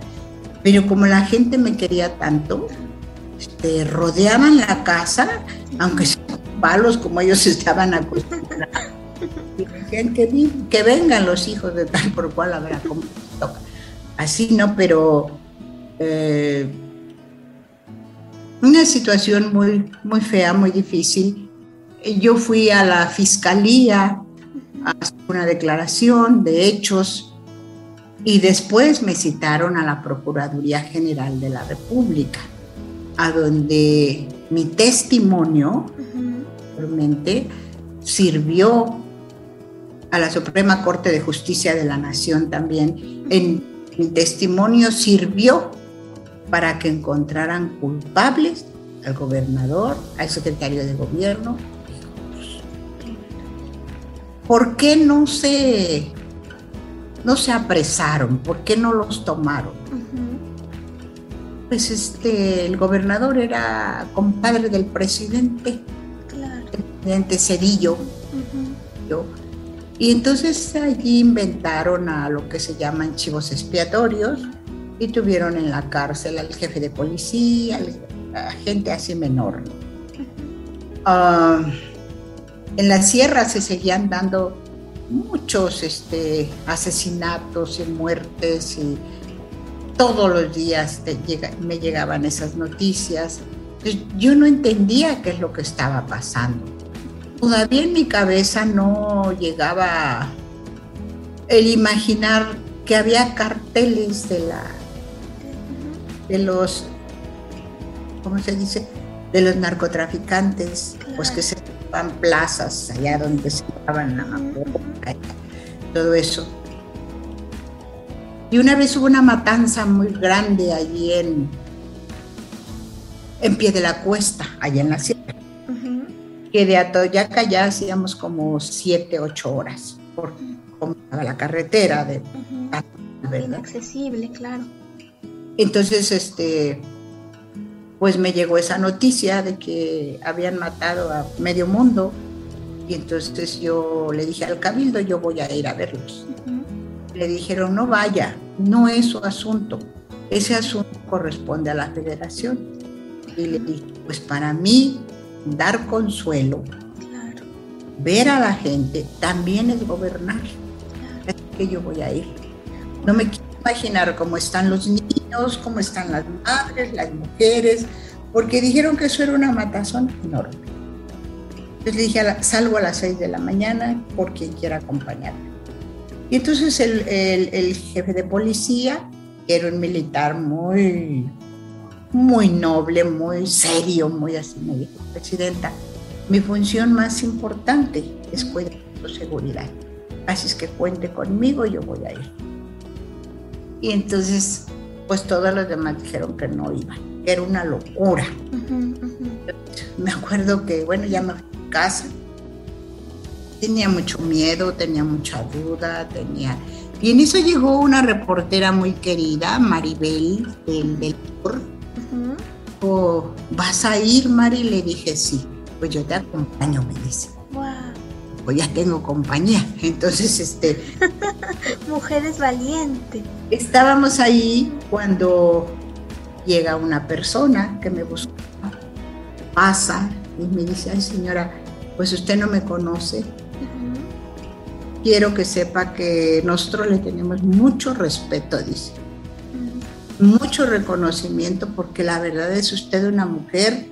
pero como la gente me quería tanto, este, rodeaban la casa, aunque sean palos como ellos estaban acostumbrados. Y decían que, que vengan los hijos de tal por cual habrá como toca. Así, ¿no? Pero eh, una situación muy, muy fea, muy difícil. Yo fui a la fiscalía hacer una declaración de hechos y después me citaron a la Procuraduría General de la República, a donde mi testimonio realmente sirvió a la Suprema Corte de Justicia de la Nación también. En, mi testimonio sirvió para que encontraran culpables al gobernador, al secretario de gobierno, ¿por qué no se, no se apresaron? ¿Por qué no los tomaron? Pues este, el gobernador era compadre del presidente, el presidente Cedillo. y entonces allí inventaron a lo que se llaman chivos expiatorios y tuvieron en la cárcel al jefe de policía, a gente así menor en la sierra se seguían dando muchos este, asesinatos y muertes y todos los días me llegaban esas noticias. yo no entendía qué es lo que estaba pasando. Todavía en mi cabeza no llegaba el imaginar que había carteles de la de los ¿cómo se dice? de los narcotraficantes, pues que se plazas allá donde se estaban la todo eso. Y una vez hubo una matanza muy grande allí en, en pie de la cuesta, allá en la sierra, que de Atoyaca ya hacíamos como siete, ocho horas por la carretera de inaccesible, claro. Entonces, este, pues me llegó esa noticia de que habían matado a medio mundo y entonces yo le dije al cabildo, yo voy a ir a verlos. Le dijeron, no vaya, no es su asunto. ese asunto corresponde a la federación. Y le dije, pues para mí, dar consuelo, ver a la gente, también es gobernar. Es que yo voy a ir. No me quiero imaginar cómo están los niños, cómo están las madres, las mujeres, porque dijeron que eso era una matazón enorme. Entonces le dije, salgo a las 6 de la mañana por quien quiera acompañarme. Y entonces el, el, jefe de policía, que era un militar muy, muy noble, muy serio, muy así, me dijo, presidenta, mi función más importante es cuidar tu seguridad. Así es que cuente conmigo, yo voy a ir. Y entonces, pues todos los demás dijeron que no iban, que era una locura. Me acuerdo que, bueno, ya me fui a casa tenía mucho miedo, tenía mucha duda, tenía... Y en eso llegó una reportera muy querida, Maribel, del, del oh, ¿Vas a ir, Mari? Le dije, sí. Pues yo te acompaño, me dice. Pues ya tengo compañía. Entonces, este... Mujeres valientes. Estábamos ahí cuando llega una persona que me busca, pasa y me dice, ay señora, pues usted no me conoce, quiero que sepa que nosotros le tenemos mucho respeto, dice. Mucho reconocimiento porque la verdad es usted una mujer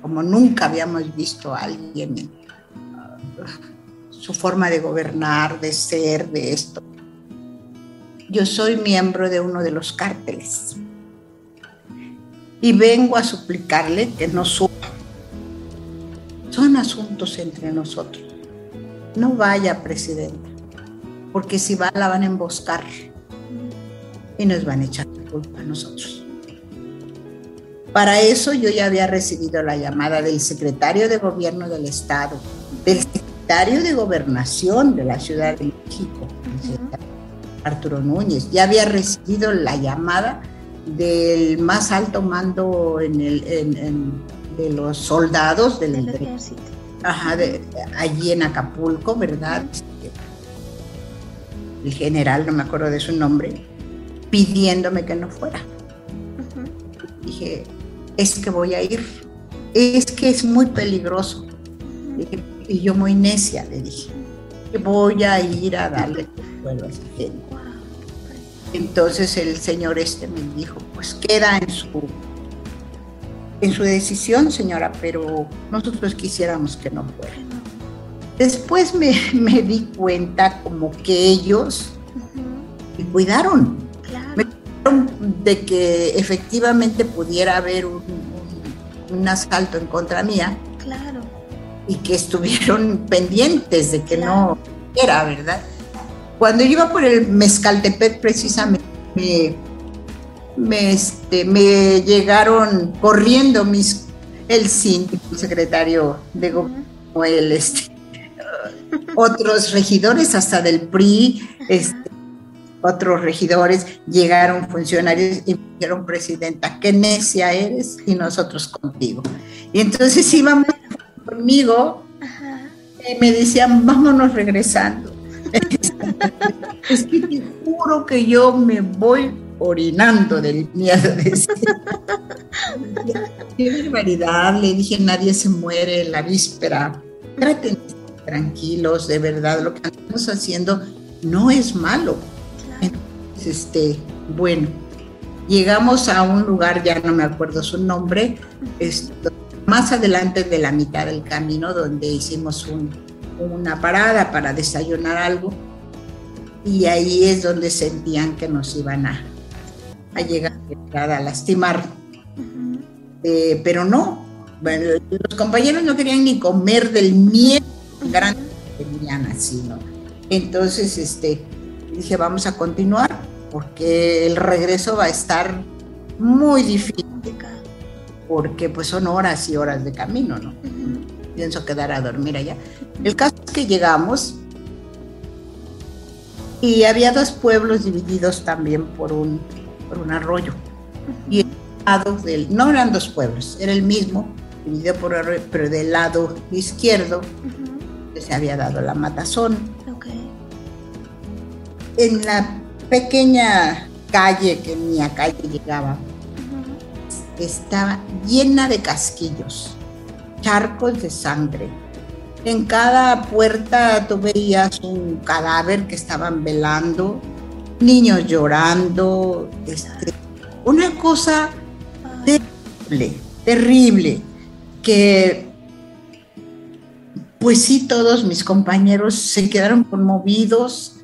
como nunca habíamos visto a alguien su forma de gobernar, de ser, de esto. Yo soy miembro de uno de los cárteles y vengo a suplicarle que no suba. Son asuntos entre nosotros no vaya, presidenta, porque si va la van a emboscar y nos van a echar la culpa a nosotros. Para eso yo ya había recibido la llamada del secretario de gobierno del estado, del secretario de gobernación de la Ciudad de México, Arturo Núñez, ya había recibido la llamada del más alto mando en el, de los soldados del, del ejército Ajá, allí en Acapulco, ¿verdad? El general, no me acuerdo de su nombre, pidiéndome que no fuera. Dije, es que voy a ir, es que es muy peligroso. Y yo muy necia le dije, voy a ir a darle vuelo a esa gente. Entonces el señor este me dijo, pues queda en su en su decisión, señora, pero nosotros quisiéramos que no fuera. Después me, di cuenta como que ellos me cuidaron. Me cuidaron de que efectivamente pudiera haber un, asalto en contra mía. Claro. Y que estuvieron pendientes de que no era, ¿verdad? Cuando yo iba por el Mezcaltepec precisamente, me, este, me llegaron corriendo mis, el síndico, el secretario de gobierno, el, este, otros regidores hasta del PRI, este, otros regidores, llegaron funcionarios y me dijeron, presidenta, qué necia eres y nosotros contigo. Y entonces íbamos conmigo y me decían, vámonos regresando. es que te juro que yo me voy orinando del miedo. De Qué barbaridad, le dije, nadie se muere en la víspera. Traten tranquilos, de verdad, lo que estamos haciendo no es malo. Entonces, este, bueno, llegamos a un lugar, ya no me acuerdo su nombre, más adelante de la mitad del camino, donde hicimos una parada para desayunar algo, y ahí es donde sentían que nos iban a, a llegar a lastimar. Eh, pero no, los compañeros no querían ni comer del miedo grande que tenían así, ¿no? Entonces, este, dije, vamos a continuar porque el regreso va a estar muy difícil porque pues son horas y horas de camino, ¿no? Pienso quedar a dormir allá. El caso es que llegamos y había dos pueblos divididos también por un por un arroyo. Y el lado del, no eran dos pueblos, era el mismo, dividido por arroyo, pero del lado izquierdo se había dado la matazón. En la pequeña calle que ni a calle llegaba, estaba llena de casquillos, charcos de sangre. En cada puerta tú veías un cadáver que estaban velando, niños llorando, este, una cosa terrible, terrible, que pues sí, todos mis compañeros se quedaron conmovidos,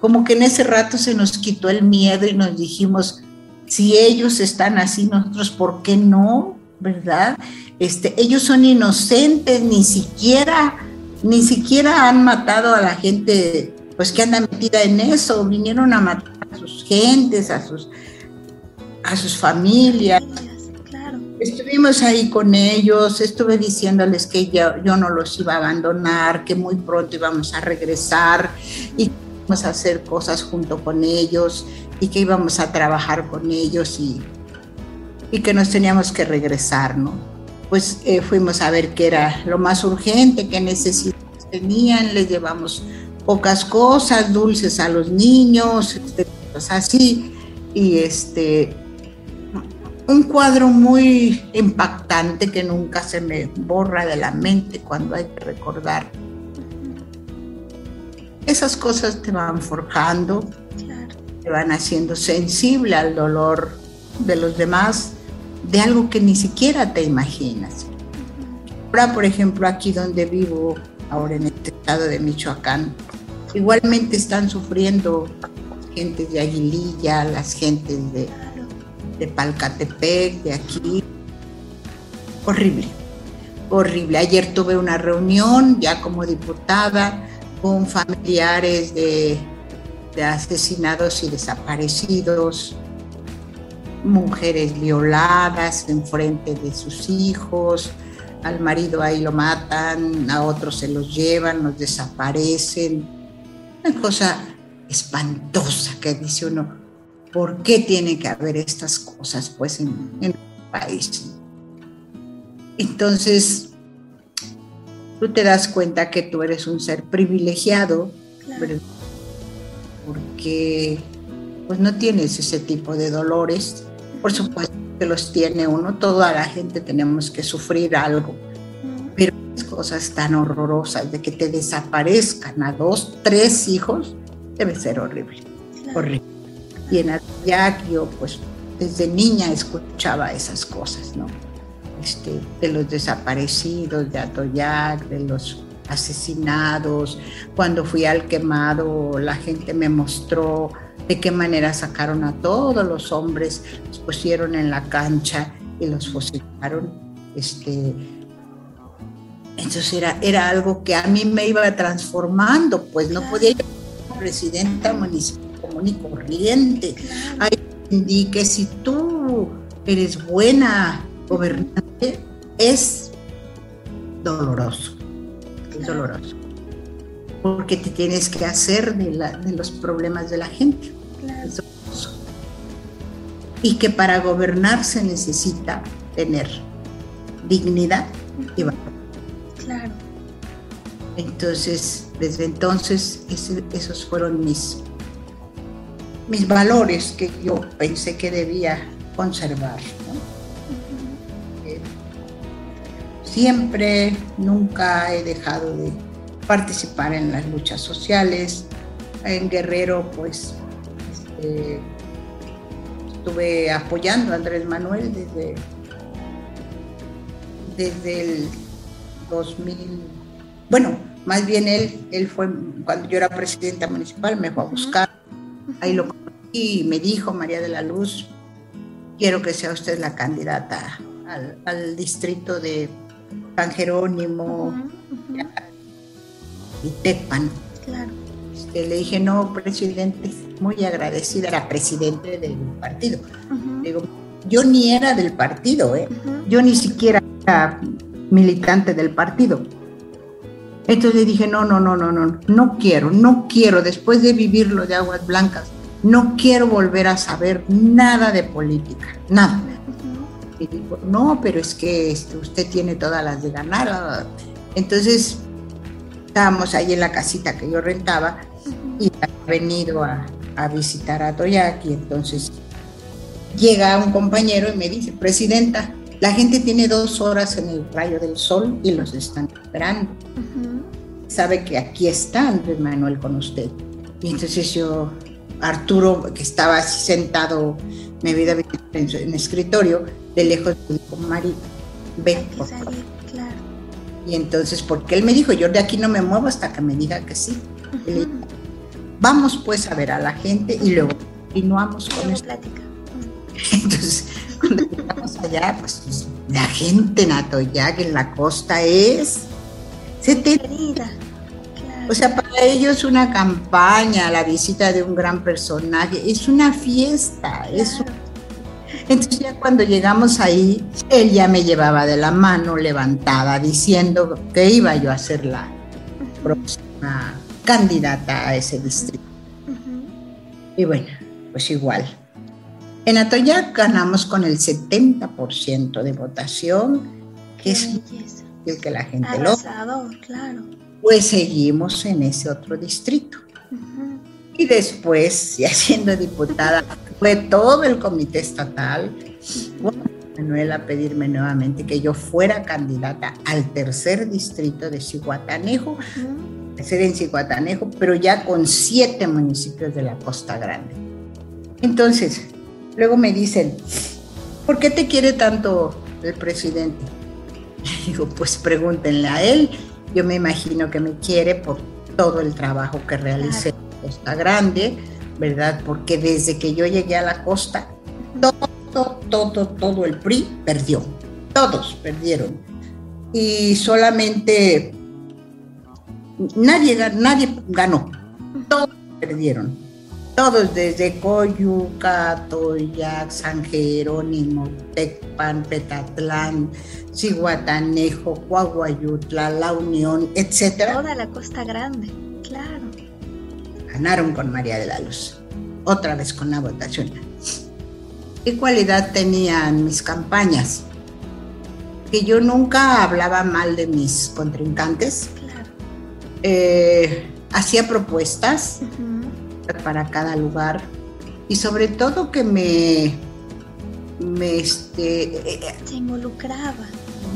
como que en ese rato se nos quitó el miedo y nos dijimos, si ellos están así, nosotros, ¿por qué no? ¿Verdad? Este, ellos son inocentes, ni siquiera, ni siquiera han matado a la gente, pues que anda metida en eso, vinieron a matar a sus gentes, a sus, a sus familias. Estuvimos ahí con ellos, estuve diciéndoles que yo, yo no los iba a abandonar, que muy pronto íbamos a regresar y íbamos a hacer cosas junto con ellos y que íbamos a trabajar con ellos y, y que nos teníamos que regresar, ¿no? Pues eh, fuimos a ver qué era lo más urgente, qué necesidades tenían, les llevamos pocas cosas, dulces a los niños, este, cosas así, y este, un cuadro muy impactante que nunca se me borra de la mente cuando hay que recordar. Esas cosas te van forjando, te van haciendo sensible al dolor de los demás, de algo que ni siquiera te imaginas. Ahora, por ejemplo, aquí donde vivo, ahora en este estado de Michoacán, igualmente están sufriendo gentes de Aguililla, las gentes de de Palcatepec, de aquí. Horrible, horrible. Ayer tuve una reunión ya como diputada con familiares de, asesinados y desaparecidos, mujeres violadas en frente de sus hijos, al marido ahí lo matan, a otros se los llevan, los desaparecen. Una cosa espantosa que dice uno, ¿Por qué tiene que haber estas cosas pues en, el país? Entonces, tú te das cuenta que tú eres un ser privilegiado, porque pues no tienes ese tipo de dolores. Por supuesto que los tiene uno, toda la gente tenemos que sufrir algo, pero cosas tan horrorosas de que te desaparezcan a dos, tres hijos, debe ser horrible, horrible. Y en Atoyac yo pues desde niña escuchaba esas cosas, ¿no? Este, de los desaparecidos de Atoyac, de los asesinados. Cuando fui al quemado, la gente me mostró de qué manera sacaron a todos los hombres, los pusieron en la cancha y los fusilaron. Este, entonces era, era algo que a mí me iba transformando, pues no podía ir presidenta municipal común y corriente. Ahí entendí que si tú eres buena gobernante, es doloroso, es doloroso, porque te tienes que hacer de, los problemas de la gente. Y que para gobernar se necesita tener dignidad y valor. Claro. Entonces, desde entonces, esos fueron mis mis valores que yo pensé que debía conservar. Siempre, nunca he dejado de participar en las luchas sociales. En Guerrero, pues, este, estuve apoyando a Andrés Manuel desde, desde el 2000. Bueno, más bien él, él fue, cuando yo era presidenta municipal, me fue a buscar Ahí lo conocí y me dijo María de la Luz, quiero que sea usted la candidata al, distrito de San Jerónimo y Tecpan. Claro. Este, le dije, no, presidente, muy agradecida, era presidente del partido. Digo, yo ni era del partido, ¿eh? yo ni siquiera era militante del partido. Entonces le dije, no, no, no, no, no, no quiero, no quiero, después de vivir lo de Aguas Blancas, no quiero volver a saber nada de política, nada. Y digo, no, pero es que este, usted tiene todas las de ganar. Entonces, estábamos ahí en la casita que yo rentaba y ha venido a, a visitar a Toyac y entonces llega un compañero y me dice, Presidenta, la gente tiene dos horas en el rayo del sol y los están esperando. Sabe que aquí está Andrés Manuel con usted. Y entonces yo, Arturo, que estaba así sentado, me vi en, en escritorio, de lejos dijo, Mari, ve, por favor. Y entonces, porque él me dijo, yo de aquí no me muevo hasta que me diga que sí. Vamos pues a ver a la gente y luego continuamos con esta plática. Entonces, cuando llegamos allá, pues la gente en Atoyac, en la costa, es... Se te... O sea, para ellos una campaña, la visita de un gran personaje, es una fiesta, es Entonces ya cuando llegamos ahí, él ya me llevaba de la mano levantada diciendo que iba yo a ser la próxima candidata a ese distrito. Y bueno, pues igual. En Atoyac ganamos con el 70% de votación, que es el que la gente lo... claro. Pues seguimos en ese otro distrito. Y después, ya siendo diputada, fue todo el comité estatal, Manuel a pedirme nuevamente que yo fuera candidata al tercer distrito de Cihuatanejo, ser en Cihuatanejo, pero ya con siete municipios de la Costa Grande. Entonces, luego me dicen, ¿por qué te quiere tanto el presidente? digo, pues pregúntenle a él. Yo me imagino que me quiere por todo el trabajo que realicé en Costa Grande, ¿verdad? Porque desde que yo llegué a la costa, todo, todo, todo el PRI perdió. Todos perdieron. Y solamente nadie, nadie ganó, todos perdieron. Todos desde Coyuca, Toyac, San Jerónimo, Tecpan, Petatlán, Cihuatanejo, Coahuayutla, La Unión, etc. Toda la Costa Grande, claro. Ganaron con María de la Luz, otra vez con la votación. ¿Qué cualidad tenían mis campañas? Que yo nunca hablaba mal de mis contrincantes, eh, hacía propuestas para cada lugar y sobre todo que me, me este, se involucraba.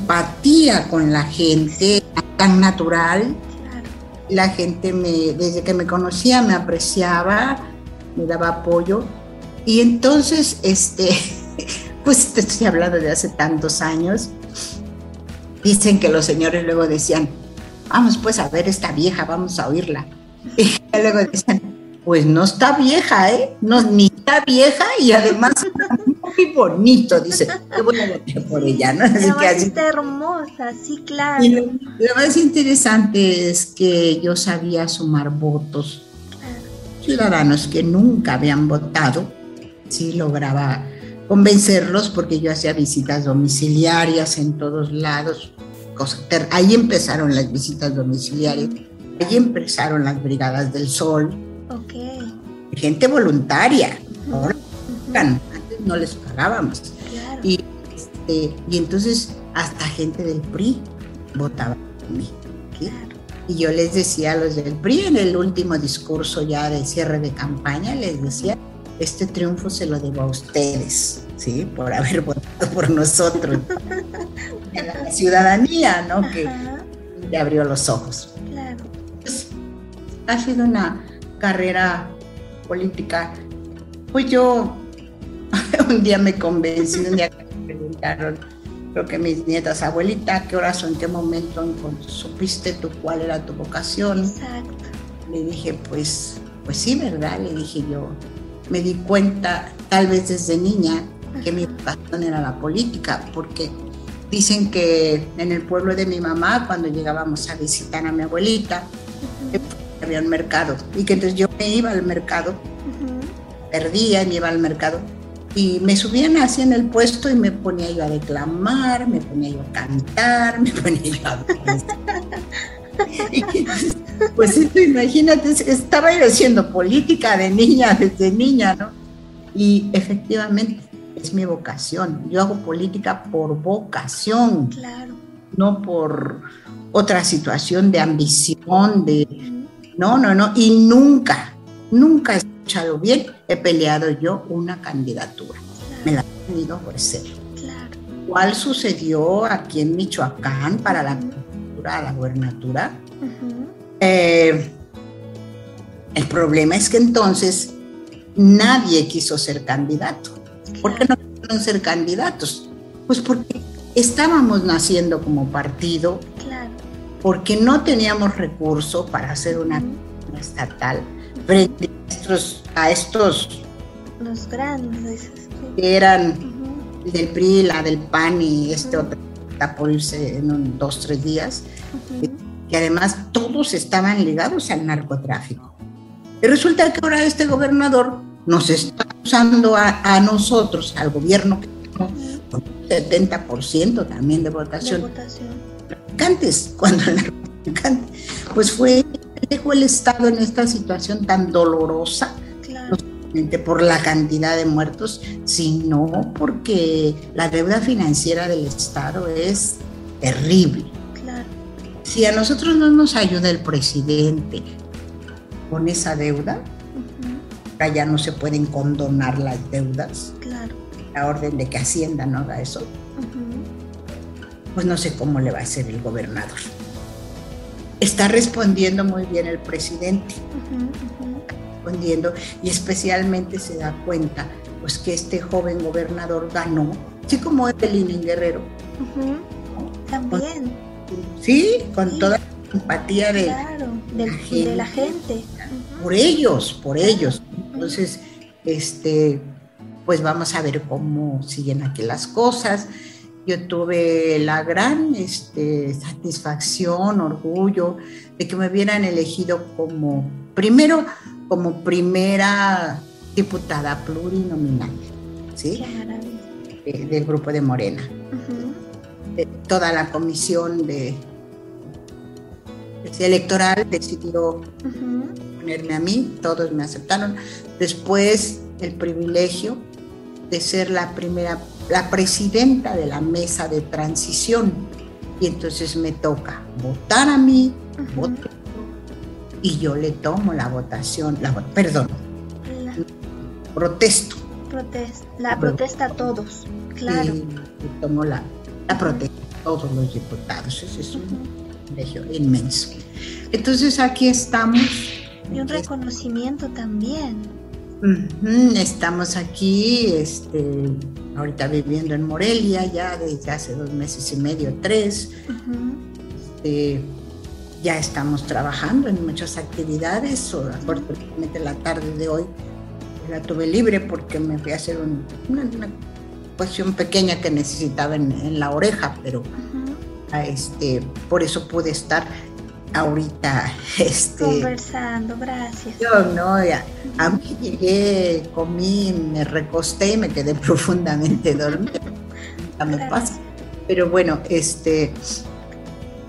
Batía con la gente tan natural. La gente me, desde que me conocía me apreciaba, me daba apoyo. Y entonces, este, pues te estoy hablando de hace tantos años. Dicen que los señores luego decían, vamos pues a ver esta vieja, vamos a oírla. Y luego dicen, pues no está vieja, ¿eh? No, ni está vieja y además muy bonito, dice, qué voy a por ella, ¿no? Así que así, está hermosa, sí, claro. Y lo, más interesante es que yo sabía sumar votos. Ciudadanos que nunca habían votado, sí lograba convencerlos porque yo hacía visitas domiciliarias en todos lados, Ahí empezaron las visitas domiciliarias, ahí empezaron las brigadas del sol. Gente voluntaria. Antes no les pagábamos. Y, este, y entonces hasta gente del PRI votaba por mí. Y yo les decía a los del PRI en el último discurso ya de cierre de campaña, les decía, este triunfo se lo debo a ustedes, ¿sí? Por haber votado por nosotros. la ciudadanía, ¿no? Que le abrió los ojos. Claro. Pues, ha sido una carrera política. Pues yo un día me convencí, un día que me preguntaron, creo que mis nietas, abuelita, ¿qué horas o en qué momento supiste tú cuál era tu vocación? Exacto. Le dije, pues, pues sí, ¿verdad? Le dije yo, me di cuenta, tal vez desde niña, que mi vocación era la política, porque dicen que en el pueblo de mi mamá, cuando llegábamos a visitar a mi abuelita, había un mercado y que entonces yo me iba al mercado, perdía y me iba al mercado y me subían así en el puesto y me ponía yo a declamar, me ponía yo a cantar, me ponía yo a... pues imagínate, estaba yo haciendo política de niña, desde niña, ¿no? Y efectivamente es mi vocación. Yo hago política por vocación, claro. no por otra situación de ambición, de... No, no, no. Y nunca, nunca he escuchado bien, he peleado yo una candidatura. Me la he tenido por ser. Claro. ¿Cuál sucedió aquí en Michoacán para la candidatura la gubernatura? Eh, el problema es que entonces nadie quiso ser candidato. ¿Por qué no quisieron ser candidatos? Pues porque estábamos naciendo como partido, porque no teníamos recursos para hacer una estatal frente a estos, los grandes que eran del PRI, la del PAN y este otro está por irse en un, dos, tres días, y además todos estaban ligados al narcotráfico. Y resulta que ahora este gobernador nos está usando a, nosotros, al gobierno, con un 70% también de votación. De cuando el pues fue, dejó el Estado en esta situación tan dolorosa, no solamente por la cantidad de muertos, sino porque la deuda financiera del Estado es terrible. Si a nosotros no nos ayuda el presidente con esa deuda, ya no se pueden condonar las deudas. Claro. La orden de que Hacienda no haga eso. Pues no sé cómo le va a hacer el gobernador. Está respondiendo muy bien el presidente. Respondiendo y especialmente se da cuenta pues que este joven gobernador ganó, así como Evelyn Guerrero. También. sí, con toda la empatía de, de la gente. Por ellos, por ellos. Entonces, este, pues vamos a ver cómo siguen aquí las cosas. Yo tuve la gran este, satisfacción, orgullo de que me hubieran elegido como, primero, como primera diputada plurinominal, ¿sí? del grupo de Morena. toda la comisión de, electoral decidió ponerme a mí, todos me aceptaron. Después el privilegio de ser la primera, la presidenta de la mesa de transición. Y entonces me toca votar a mí, y yo le tomo la votación, la, perdón, protesto. la protesta a todos, claro. Y tomo la, la protesta a todos los diputados. Ese es un privilegio inmenso. Entonces aquí estamos. Y un reconocimiento también. Estamos aquí, este, ahorita viviendo en Morelia ya desde hace dos meses y medio, tres. Este, ya estamos trabajando en muchas actividades. Afortunadamente la tarde de hoy la tuve libre porque me fui a hacer una, cuestión pequeña que necesitaba en, la oreja, pero este, por eso pude estar ahorita este, conversando, gracias. Yo no, ya, a mí llegué, comí, me recosté y me quedé profundamente dormida. me pasa. Pero bueno, este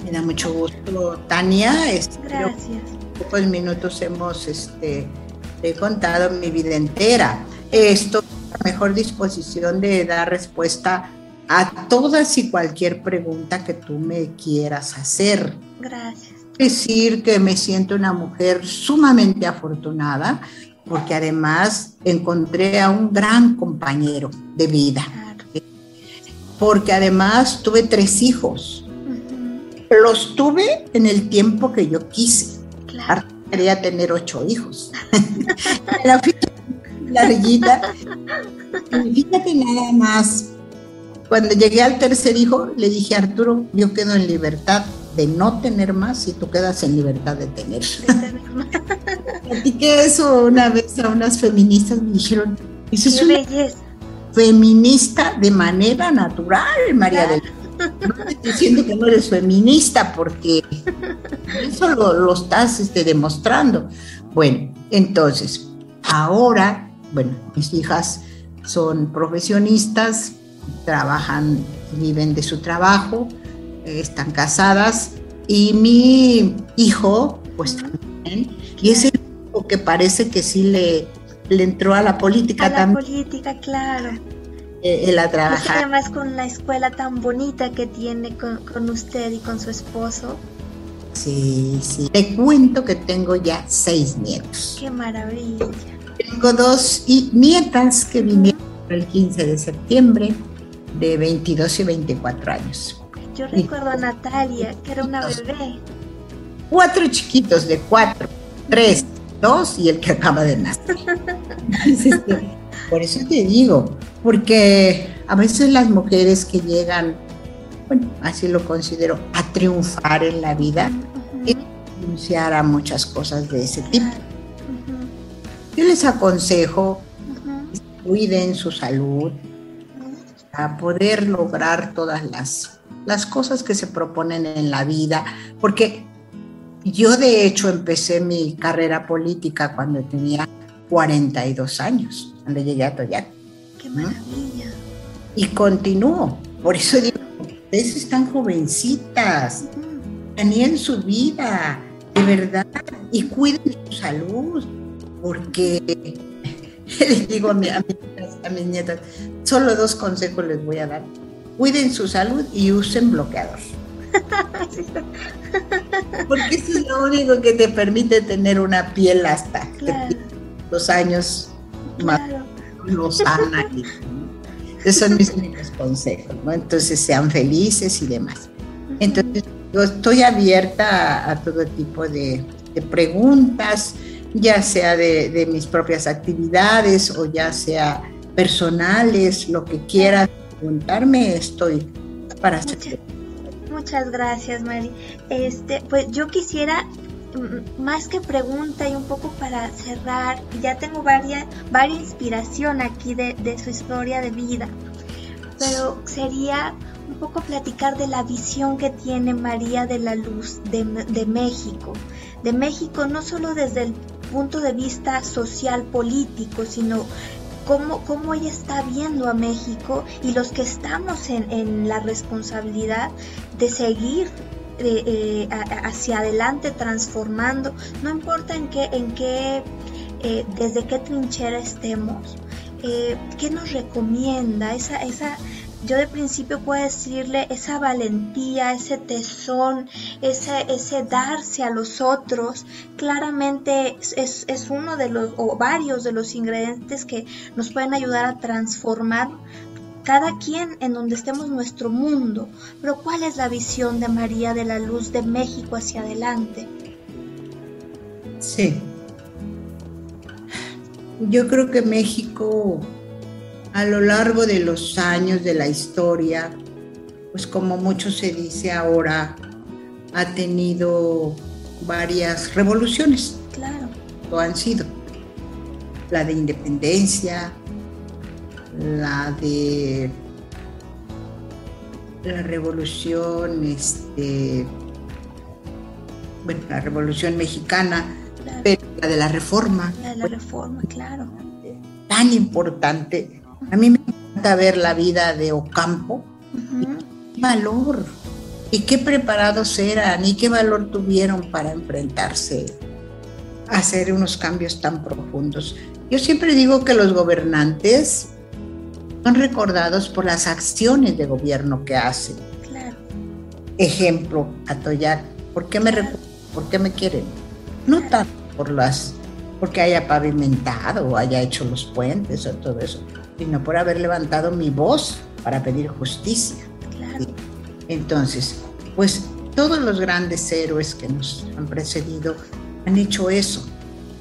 me da mucho gusto, Tania. Este, gracias. En pocos minutos hemos este, he contado mi vida entera. Estoy a mejor disposición de dar respuesta a todas y cualquier pregunta que tú me quieras hacer. Gracias decir que me siento una mujer sumamente afortunada porque además encontré a un gran compañero de vida. Porque además tuve tres hijos. Los tuve en el tiempo que yo quise. Claro. Quería tener ocho hijos. La larguita. Fíjate nada más. Cuando llegué al tercer hijo, le dije, Arturo, yo quedo en libertad de no tener más y tú quedas en libertad de tener. que eso una vez a unas feministas me dijeron, eso es una feminista de manera natural, María del no te estoy diciendo que no eres feminista porque eso lo, estás este, demostrando. Bueno, entonces, ahora, bueno, mis hijas son profesionistas, trabajan, viven de su trabajo, están casadas y mi hijo, pues también, y es el único que parece que sí le, le entró a la política a la también. política, claro. Eh, él a trabajar. además con la escuela tan bonita que tiene con, con usted y con su esposo. Sí, sí. Te cuento que tengo ya seis nietos. Qué maravilla. Tengo dos nietas que vinieron el 15 de septiembre de 22 y 24 años. Yo recuerdo a Natalia, que era una bebé. Cuatro chiquitos de cuatro, tres, dos y el que acaba de nacer. Este, por eso te digo, porque a veces las mujeres que llegan, bueno, así lo considero, a triunfar en la vida, y renunciar a muchas cosas de ese tipo. Yo les aconsejo que cuiden su salud, a poder lograr todas las, las cosas que se proponen en la vida, porque yo de hecho empecé mi carrera política cuando tenía 42 años, cuando llegué a Toyat. ¡Qué maravilla! Y continúo. Por eso digo, ustedes están jovencitas, en su vida, de verdad, y cuiden su salud, porque les digo a, a mis nietas, solo dos consejos les voy a dar. Cuiden su salud y usen bloqueador. Porque eso es lo único que te permite tener una piel hasta los años más los sana. Esos son mis únicos consejos, ¿no? Entonces sean felices y demás. Entonces yo estoy abierta a, todo tipo de, preguntas, ya sea de, mis propias actividades o ya sea personales, lo que quieras preguntarme, estoy para hacer. Muchas gracias, Mari. Este, pues yo quisiera más que pregunta y un poco para cerrar, ya tengo varias, varias inspiración aquí de, su historia de vida, pero sería un poco platicar de la visión que tiene María de la Luz de, de México, de México no solo desde el punto de vista social político, sino cómo, ella está viendo a México y los que estamos en, la responsabilidad de seguir eh, eh, hacia adelante transformando, no importa en qué, en qué, eh, desde qué trinchera estemos, qué nos recomienda esa, esa yo de principio puedo decirle esa valentía, ese tesón, ese, ese darse a los otros, claramente es, es, uno de los, o varios de los ingredientes que nos pueden ayudar a transformar cada quien en donde estemos nuestro mundo. Pero ¿cuál es la visión de María de la Luz de México hacia adelante? Sí. Yo creo que México a lo largo de los años de la historia, pues como mucho se dice ahora, ha tenido varias revoluciones. Claro. Lo han sido. La de independencia, la de la revolución, este, bueno, la revolución mexicana, pero la de la reforma. La de la reforma, claro. Tan importante a mí me encanta ver la vida de Ocampo. ¿Qué valor? ¿Y qué preparados eran? ¿Y qué valor tuvieron para enfrentarse a hacer unos cambios tan profundos? Yo siempre digo que los gobernantes son recordados por las acciones de gobierno que hacen. Claro. Ejemplo, Atoyac. ¿Por qué me ¿Por qué me quieren? No tanto por las porque haya pavimentado o haya hecho los puentes o todo eso, sino por haber levantado mi voz para pedir justicia. Entonces, pues todos los grandes héroes que nos han precedido han hecho eso,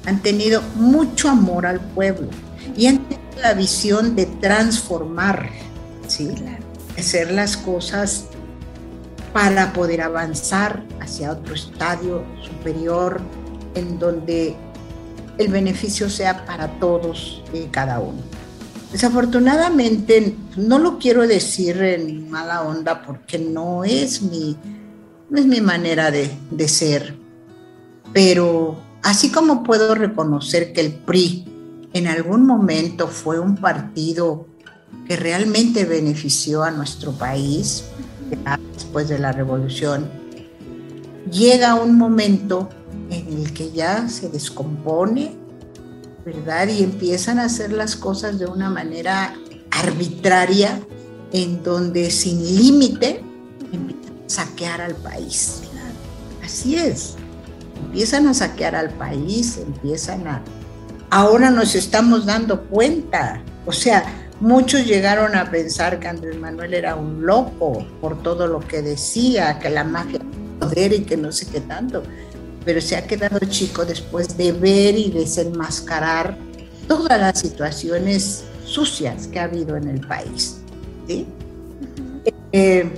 han tenido mucho amor al pueblo y han tenido la visión de transformar, ¿sí? hacer las cosas para poder avanzar hacia otro estadio superior en donde el beneficio sea para todos y cada uno. Desafortunadamente, no lo quiero decir en mala onda porque no es mi, es mi manera de, de ser, pero así como puedo reconocer que el PRI en algún momento fue un partido que realmente benefició a nuestro país después de la revolución, llega un momento en el que ya se descompone ¿verdad? Y empiezan a hacer las cosas de una manera arbitraria, en donde sin límite empiezan a saquear al país. Así es. Empiezan a saquear al país, empiezan a, ahora nos estamos dando cuenta. O sea, muchos llegaron a pensar que Andrés Manuel era un loco por todo lo que decía, que la mafia poder y que no sé qué tanto. Pero se ha quedado chico después de ver y desenmascarar todas las situaciones sucias que ha habido en el país. Eh,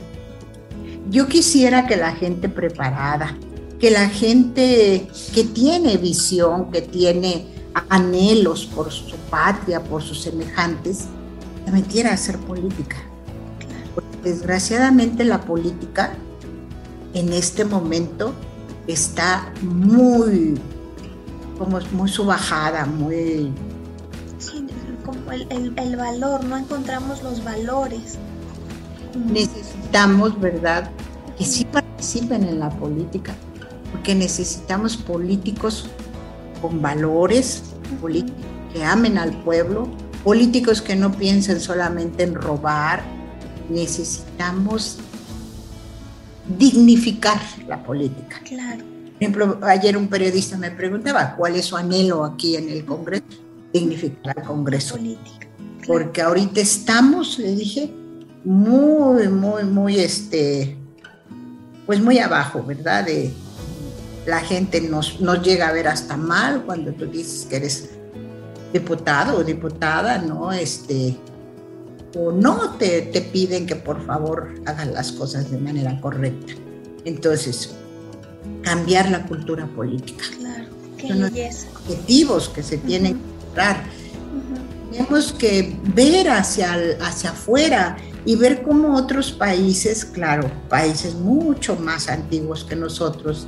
yo quisiera que la gente preparada, que la gente que tiene visión, que tiene anhelos por su patria, por sus semejantes, se metiera a hacer política. desgraciadamente la política en este momento está muy, como muy subajada, muy... Sí, como el, el valor, no encontramos los valores. Necesitamos, ¿verdad?, que sí participen en la política, porque necesitamos políticos con valores, políticos que amen al pueblo, políticos que no piensen solamente en robar. Necesitamos dignificar la política. Claro. Por ejemplo, ayer un periodista me preguntaba cuál es su anhelo aquí en el Congreso, dignificar el Congreso. Política. Porque ahorita estamos, le dije, muy, muy, muy, este, pues muy abajo, ¿verdad? De, la gente nos, nos llega a ver hasta mal cuando tú dices que eres diputado o diputada, ¿no? Este, o no te, te piden que por favor hagan las cosas de manera correcta. Entonces, cambiar la cultura política. Claro, qué Son los objetivos que se tienen que lograr. Tenemos que ver hacia, hacia afuera y ver cómo otros países, claro, países mucho más antiguos que nosotros,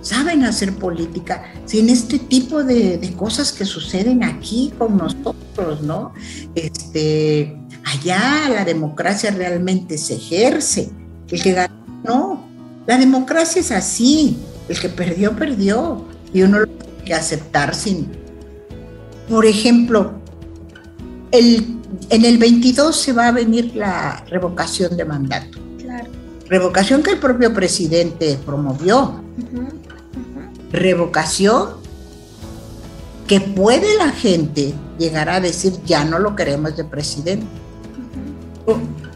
saben hacer política sin este tipo de, de cosas que suceden aquí con nosotros, ¿no? Este, allá la democracia realmente se ejerce. El que ganó, no. La democracia es así. El que perdió, perdió. Y uno lo tiene que aceptar sin. Por ejemplo, el, en el 22 se va a venir la revocación de mandato. Claro. Revocación que el propio presidente promovió. Revocación que puede la gente llegar a decir ya no lo queremos de presidente.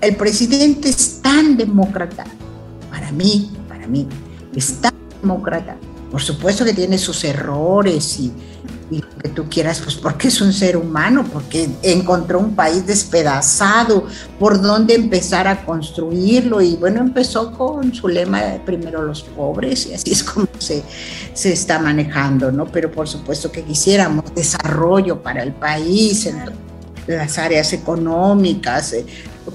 El presidente es tan demócrata, para mí, para mí, es tan demócrata. Por supuesto que tiene sus errores y, y lo que tú quieras, pues porque es un ser humano, porque encontró un país despedazado, por dónde empezar a construirlo. Y bueno, empezó con su lema primero los pobres, y así es como se, se está manejando, ¿no? Pero por supuesto que quisiéramos desarrollo para el país, en Claro. las áreas económicas, eh,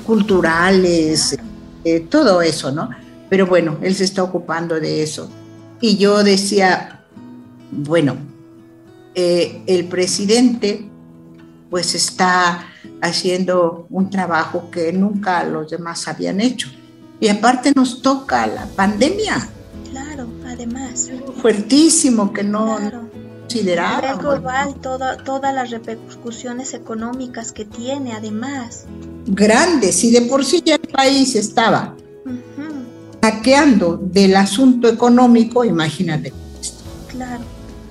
culturales, eh, todo eso, ¿no? Pero bueno, él se está ocupando de eso. Y yo decía, bueno, eh, el presidente pues está haciendo un trabajo que nunca los demás habían hecho. Y aparte nos toca la pandemia, Claro, además. fuertísimo que no Claro. A nivel considerábamos. global, toda- todas las repercusiones económicas que tiene, además. Grandes, y de por sí ya el país estaba Ujú, hackeando del asunto económico, imagínate. Claro,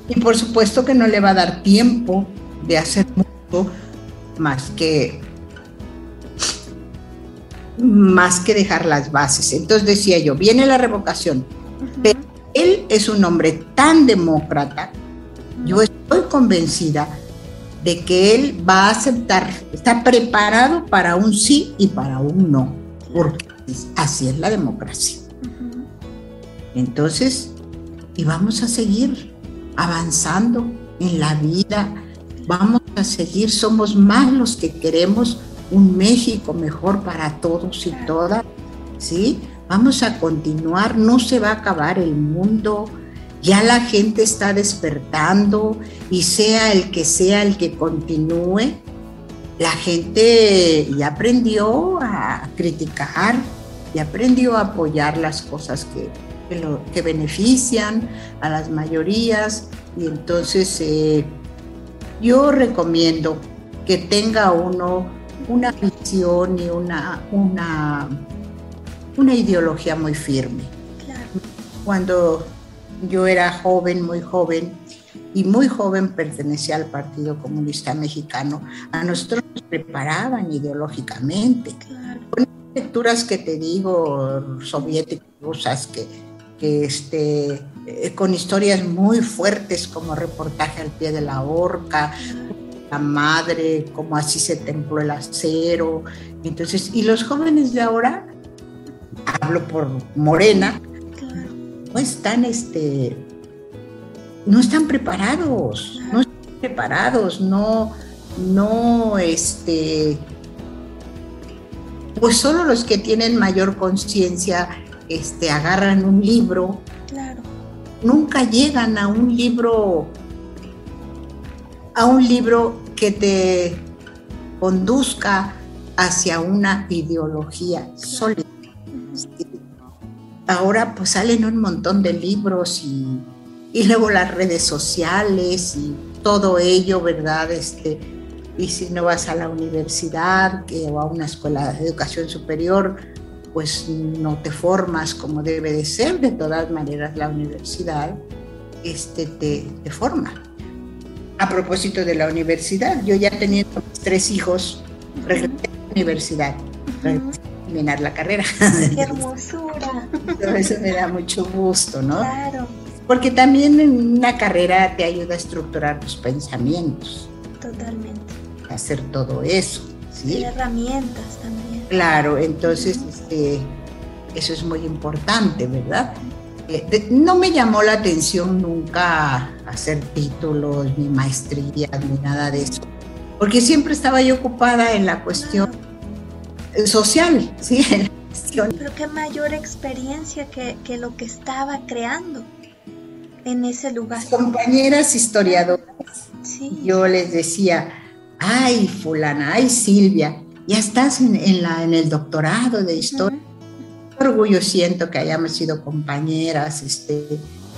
Y por supuesto que no le va a dar tiempo de hacer mucho más que más que dejar las bases. Entonces decía yo, viene la revocación. Pero él es un hombre tan demócrata, yo estoy convencida de que él va a aceptar, está preparado para un sí y para un no, porque así es la democracia. Entonces, y vamos a seguir avanzando en la vida, vamos a seguir, somos más los que queremos un México mejor para todos y todas, ¿sí? Vamos a continuar, no se va a acabar el mundo, ya la gente está despertando y sea el que sea el que continúe, la gente ya aprendió a criticar, ya aprendió a apoyar las cosas que, que, lo, que benefician a las mayorías y entonces eh, yo recomiendo que tenga uno una visión y una, una, una ideología muy firme. claro, Cuando yo era joven, muy joven, y muy joven pertenecía al Partido Comunista Mexicano, a nosotros nos preparaban ideológicamente. Con lecturas que te digo, soviéticas, rusas, que, que este, eh, con historias muy fuertes como reportaje al pie de la horca, la madre, como así se templó el acero. Entonces, y los jóvenes de ahora, hablo por Morena, no están este, no están preparados, no están preparados, no, no, este, pues solo los que tienen mayor conciencia, este, agarran un libro, claro. nunca llegan a un libro, a un libro que te conduzca hacia una ideología sólida. Ahora pues salen un montón de libros y luego las redes sociales y todo ello, ¿verdad? Este, y si no vas a la universidad o a una escuela de educación superior, pues no te formas como debe de ser. De todas maneras, la universidad este, te, forma. A propósito de la universidad, yo ya teniendo tres hijos, regresé a la universidad, terminar la carrera. ¡Qué hermosura! Eso me da mucho gusto, ¿no? Claro porque también en una carrera te ayuda a estructurar tus pensamientos. Totalmente. hacer todo eso. ¿sí? herramientas también. Claro, entonces este, eso es muy importante, ¿verdad? Eh, no me llamó la atención nunca hacer títulos, ni maestrías, ni nada de eso, porque siempre estaba yo ocupada en la cuestión social, ¿sí? Pero qué mayor experiencia que, que lo que estaba creando en ese lugar. Compañeras historiadoras, yo les decía, ay fulana, ay Silvia, ya estás en, la, en el doctorado de historia. Qué orgullo siento que hayamos sido compañeras, este,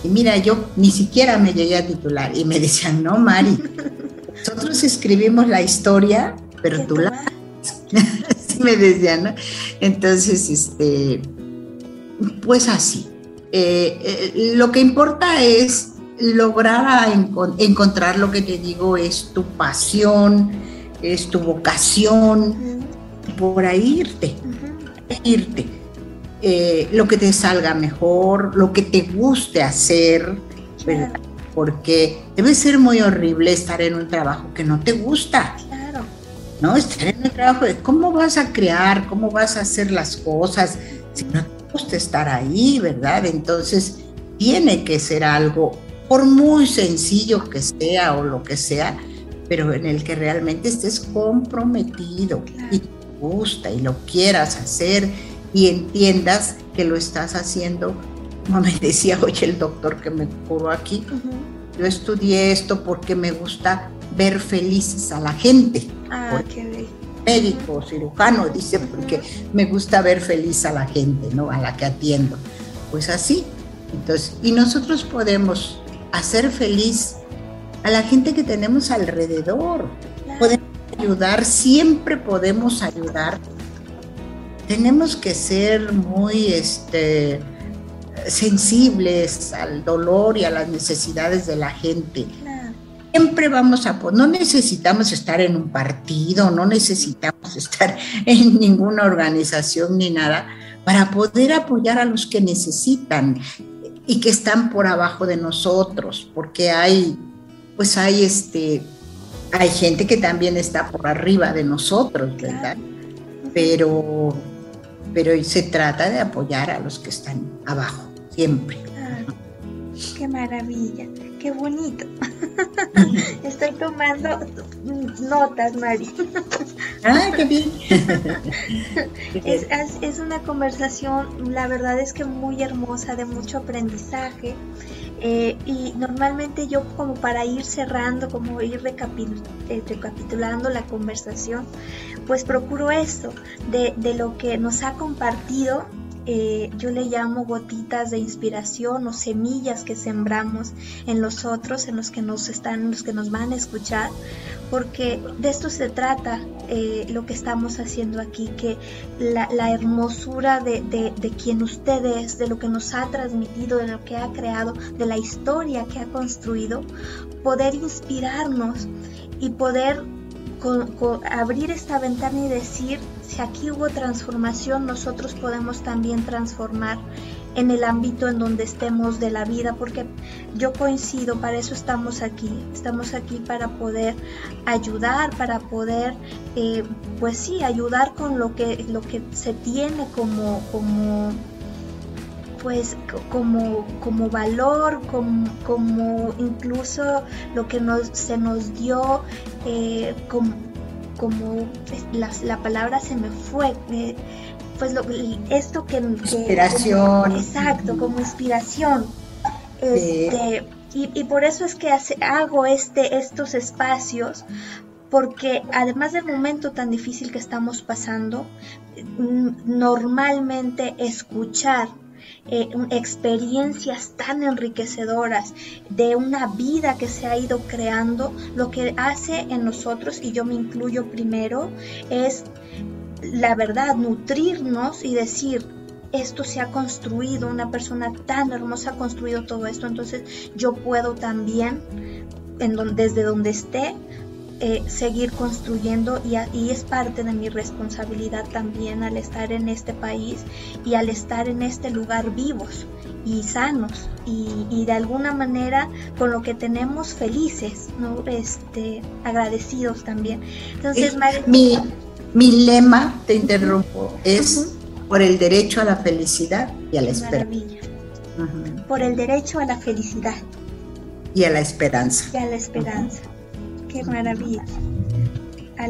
y mira, yo ni siquiera me llegué a titular y me decían, no, Mari, nosotros escribimos la historia, pero tú la... me decían, ¿no? Entonces, este, pues así. Eh, eh, lo que importa es lograr encontrar lo que te digo es tu pasión, es tu vocación, por ahí irte, irte. Eh, lo que te salga mejor, lo que te guste hacer, porque debe ser muy horrible estar en un trabajo que no te gusta. ¿No? Estar en un trabajo de cómo vas a crear, cómo vas a hacer las cosas, si no gusta estar ahí, ¿verdad? Entonces, tiene que ser algo, por muy sencillo que sea o lo que sea, pero en el que realmente estés comprometido y te gusta y lo quieras hacer y entiendas que lo estás haciendo. Como me decía hoy el doctor que me curó aquí, yo estudié esto porque me gusta ver felices a la gente. Ah, qué médico, cirujano, dice, porque me gusta ver feliz a la gente, ¿no? A la que atiendo. Pues así. Entonces, y nosotros podemos hacer feliz a la gente que tenemos alrededor. Podemos ayudar, siempre podemos ayudar. Tenemos que ser muy este, sensibles al dolor y a las necesidades de la gente siempre vamos a, no necesitamos estar en un partido, no necesitamos estar en ninguna organización ni nada para poder apoyar a los que necesitan y que están por abajo de nosotros, porque hay, pues hay este, hay gente que también está por arriba de nosotros, ¿verdad? Pero, pero se trata de apoyar a los que están abajo, siempre. Qué maravilla qué bonito. Estoy tomando notas, Mari. Ah, qué bien. es, una conversación, la verdad es que muy hermosa, de mucho aprendizaje. Eh, y normalmente yo como para ir cerrando, como ir eh, recapitulando la conversación, pues procuro esto, de, de lo que nos ha compartido eh, yo le llamo gotitas de inspiración o semillas que sembramos en los otros, en los que nos están, los que nos van a escuchar, porque de esto se trata eh, lo que estamos haciendo aquí, que la, hermosura de, de, quien usted es, de lo que nos ha transmitido, de lo que ha creado, de la historia que ha construido, poder inspirarnos y poder abrir esta ventana y decir, si aquí hubo transformación, nosotros podemos también transformar en el ámbito en donde estemos de la vida, porque yo coincido, para eso estamos aquí, estamos aquí para poder ayudar, para poder, eh, pues sí, ayudar con lo que, lo que se tiene como, como pues como, como valor, como, como, incluso lo que nos, se nos dio eh, como, como la, la, palabra se me fue, eh, pues lo, esto que... Inspiración. exacto, como inspiración. Este, y, por eso es que hago este, estos espacios, porque además del momento tan difícil que estamos pasando, normalmente escuchar eh, experiencias tan enriquecedoras de una vida que se ha ido creando, lo que hace en nosotros, y yo me incluyo primero, es la verdad, nutrirnos y decir, esto se ha construido, una persona tan hermosa ha construido todo esto, entonces yo puedo también, desde donde esté, eh, seguir construyendo y, y, es parte de mi responsabilidad también al estar en este país y al estar en este lugar vivos y sanos y, de alguna manera con lo que tenemos felices, ¿no? este, agradecidos también. Entonces, mi, mi lema, te interrumpo, es por el derecho a la felicidad y a la esperanza. Por el derecho a la felicidad. Y a la esperanza. Y a la esperanza. Qué maravilla.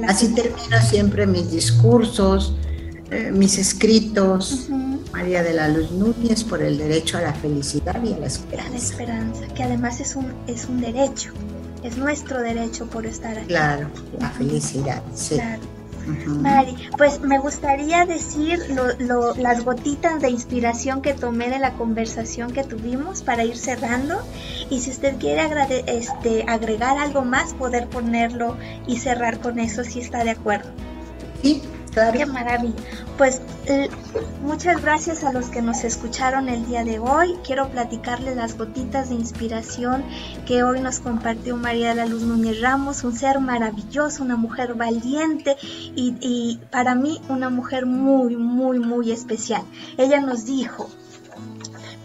Así termino siempre mis discursos, eh, mis escritos. María de la Luz Núñez por el derecho a la felicidad y a la esperanza. A la esperanza, que además es un, es un derecho, es nuestro derecho por estar aquí. Claro, la felicidad, sí. Claro. Mari, pues me gustaría decir las gotitas de inspiración que tomé de la conversación que tuvimos para ir cerrando y si usted quiere este, agregar algo más, poder ponerlo y cerrar con eso si está de acuerdo. Sí, Qué maravilla. Pues muchas gracias a los que nos escucharon el día de hoy. Quiero platicarles las gotitas de inspiración que hoy nos compartió María de la Luz Núñez Ramos, un ser maravilloso, una mujer valiente y, y para mí una mujer muy, muy, muy especial. Ella nos dijo,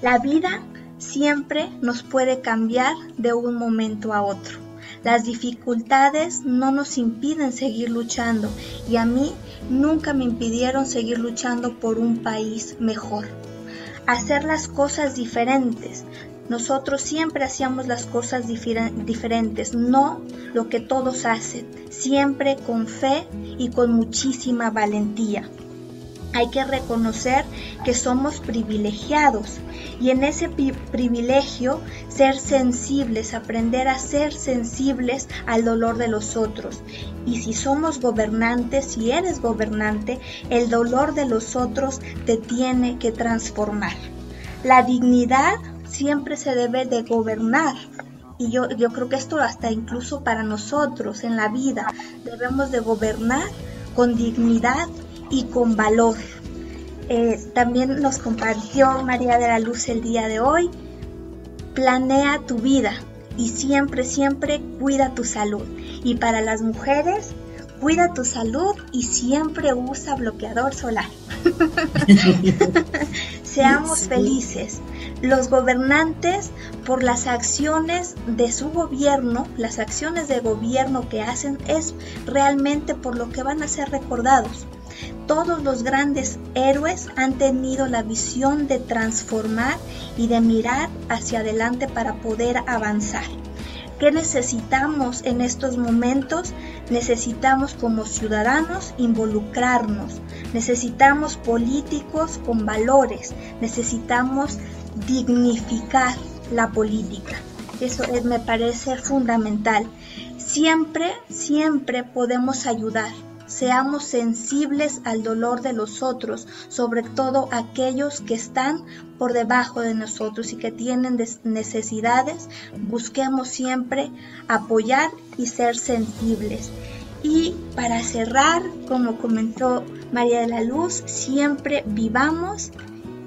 la vida siempre nos puede cambiar de un momento a otro. Las dificultades no nos impiden seguir luchando y a mí nunca me impidieron seguir luchando por un país mejor. Hacer las cosas diferentes. Nosotros siempre hacíamos las cosas diferentes, no lo que todos hacen, siempre con fe y con muchísima valentía. Hay que reconocer que somos privilegiados y en ese privilegio ser sensibles, aprender a ser sensibles al dolor de los otros. Y si somos gobernantes, si eres gobernante, el dolor de los otros te tiene que transformar. La dignidad siempre se debe de gobernar. Y yo, yo creo que esto hasta incluso para nosotros en la vida debemos de gobernar con dignidad y con valor. Eh, también nos compartió María de la Luz el día de hoy. Planea tu vida y siempre, siempre cuida tu salud. Y para las mujeres, cuida tu salud y siempre usa bloqueador solar. Seamos felices. Los gobernantes, por las acciones de su gobierno, las acciones de gobierno que hacen, es realmente por lo que van a ser recordados todos los grandes héroes han tenido la visión de transformar y de mirar hacia adelante para poder avanzar. ¿Qué necesitamos en estos momentos? Necesitamos como ciudadanos involucrarnos, necesitamos políticos con valores, necesitamos dignificar la política. Eso me parece fundamental. Siempre, siempre podemos ayudar seamos sensibles al dolor de los otros, sobre todo aquellos que están por debajo de nosotros y que tienen necesidades, busquemos siempre apoyar y ser sensibles. Y para cerrar, como comentó María de la Luz, siempre vivamos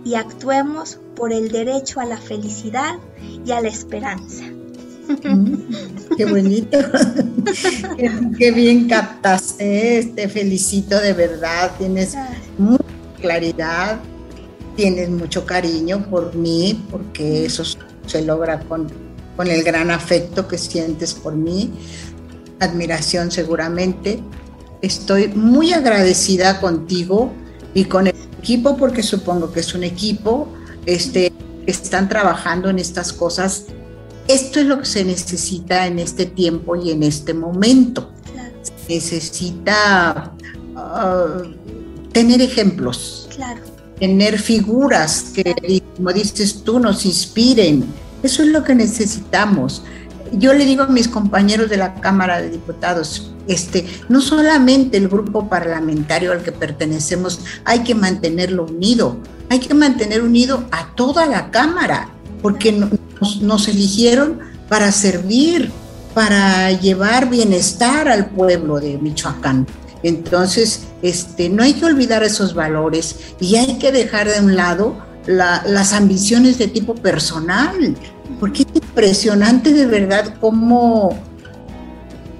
y actuemos por el derecho a la felicidad y a la esperanza. Mm, qué bonito, qué, bien captas, te felicito de verdad, tienes mucha claridad, tienes mucho cariño por mí, porque eso se logra con, con el gran afecto que sientes por mí, admiración seguramente. Estoy muy agradecida contigo y con el equipo, porque supongo que es un equipo, este, están trabajando en estas cosas. Esto es lo que se necesita en este tiempo y en este momento. Se necesita ah, tener ejemplos, tener figuras que, como dices tú, nos inspiren. Eso es lo que necesitamos. Yo le digo a mis compañeros de la Cámara de Diputados, este, no solamente el grupo parlamentario al que pertenecemos hay que mantenerlo unido, hay que mantener unido a toda la Cámara, porque nos, eligieron para servir, para llevar bienestar al pueblo de Michoacán. Entonces, este, no hay que olvidar esos valores y hay que dejar de un lado las ambiciones de tipo personal, porque es impresionante de verdad cómo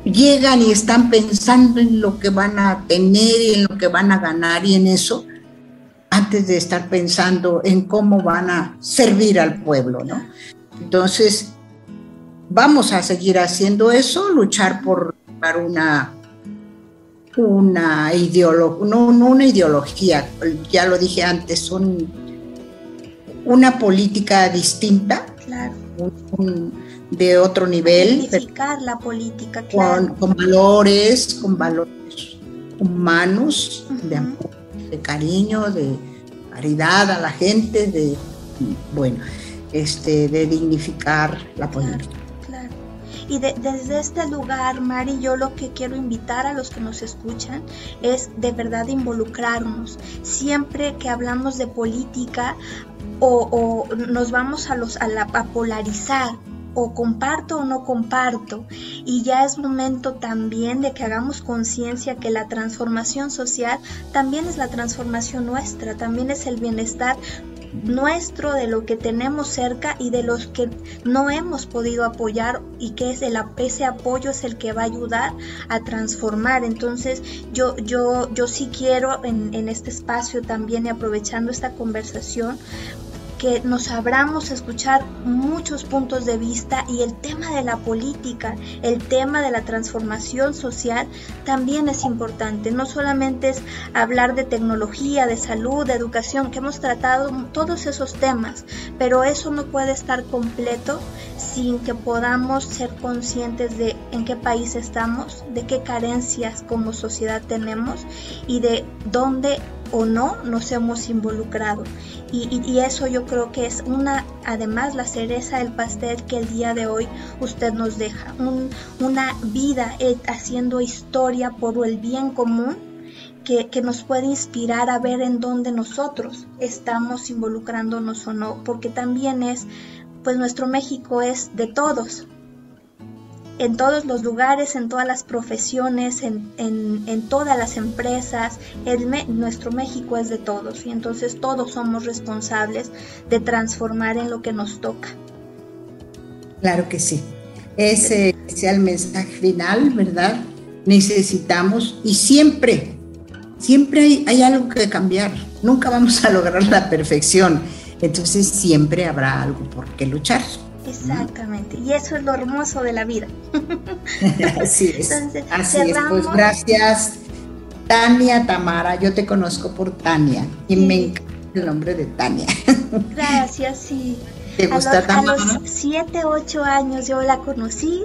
llegan y están pensando en lo que van a tener y en lo que van a ganar y en eso, antes de estar pensando en cómo van a servir al pueblo, ¿no? Entonces, vamos a seguir haciendo eso, luchar por una una ideología, no, no, una ideología, ya lo dije antes, son una política distinta, de otro nivel. la política, con, valores, con valores humanos, de amor, de cariño, de caridad a la gente, de, bueno, este, de dignificar la política. Y desde este lugar, Mari, yo lo que quiero invitar a los que nos escuchan es de verdad involucrarnos. Siempre que hablamos de política, o, nos vamos a, los, a, la, a polarizar o comparto o no comparto. Y ya es momento también de que hagamos conciencia que la transformación social también es la transformación nuestra, también es el bienestar nuestro, de lo que tenemos cerca y de los que no hemos podido apoyar y que es el, ese apoyo es el que va a ayudar a transformar. Entonces yo, yo, yo sí quiero en, en este espacio también y aprovechando esta conversación que nos abramos a escuchar muchos puntos de vista y el tema de la política, el tema de la transformación social también es importante. No solamente es hablar de tecnología, de salud, de educación, que hemos tratado todos esos temas, pero eso no puede estar completo sin que podamos ser conscientes de en qué país estamos, de qué carencias como sociedad tenemos y de dónde o no nos hemos involucrado. Y, eso yo creo que es una, además la cereza del pastel que el día de hoy usted nos deja, una vida eh, haciendo historia por el bien común que, que, nos puede inspirar a ver en dónde nosotros estamos involucrándonos o no, porque también es, pues nuestro México es de todos, en todos los lugares, en todas las profesiones, en, todas las empresas. El nuestro México es de todos y entonces todos somos responsables de transformar en lo que nos toca. Claro que sí. Ese es el mensaje final, ¿verdad? Necesitamos y siempre, siempre hay, hay algo que cambiar. Nunca vamos a lograr la perfección. Entonces siempre habrá algo por qué luchar. Exactamente, y eso es lo hermoso de la vida. Así es. Así es, pues gracias. Tania Tamara, yo te conozco por Tania y me encanta el nombre de Tania. Gracias, sí. ¿Te gusta a los, a los 7, 8 años yo la conocí,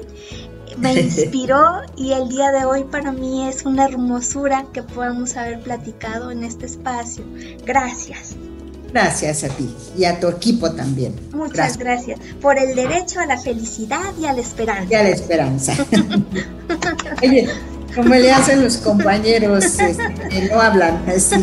me inspiró y el día de hoy para mí es una hermosura que podamos haber platicado en este espacio. Gracias. Gracias a ti y a tu equipo también. Muchas gracias. Por el derecho a la felicidad y a la esperanza. Y a la esperanza. Oye, Como le hacen los compañeros este, que no hablan. Así.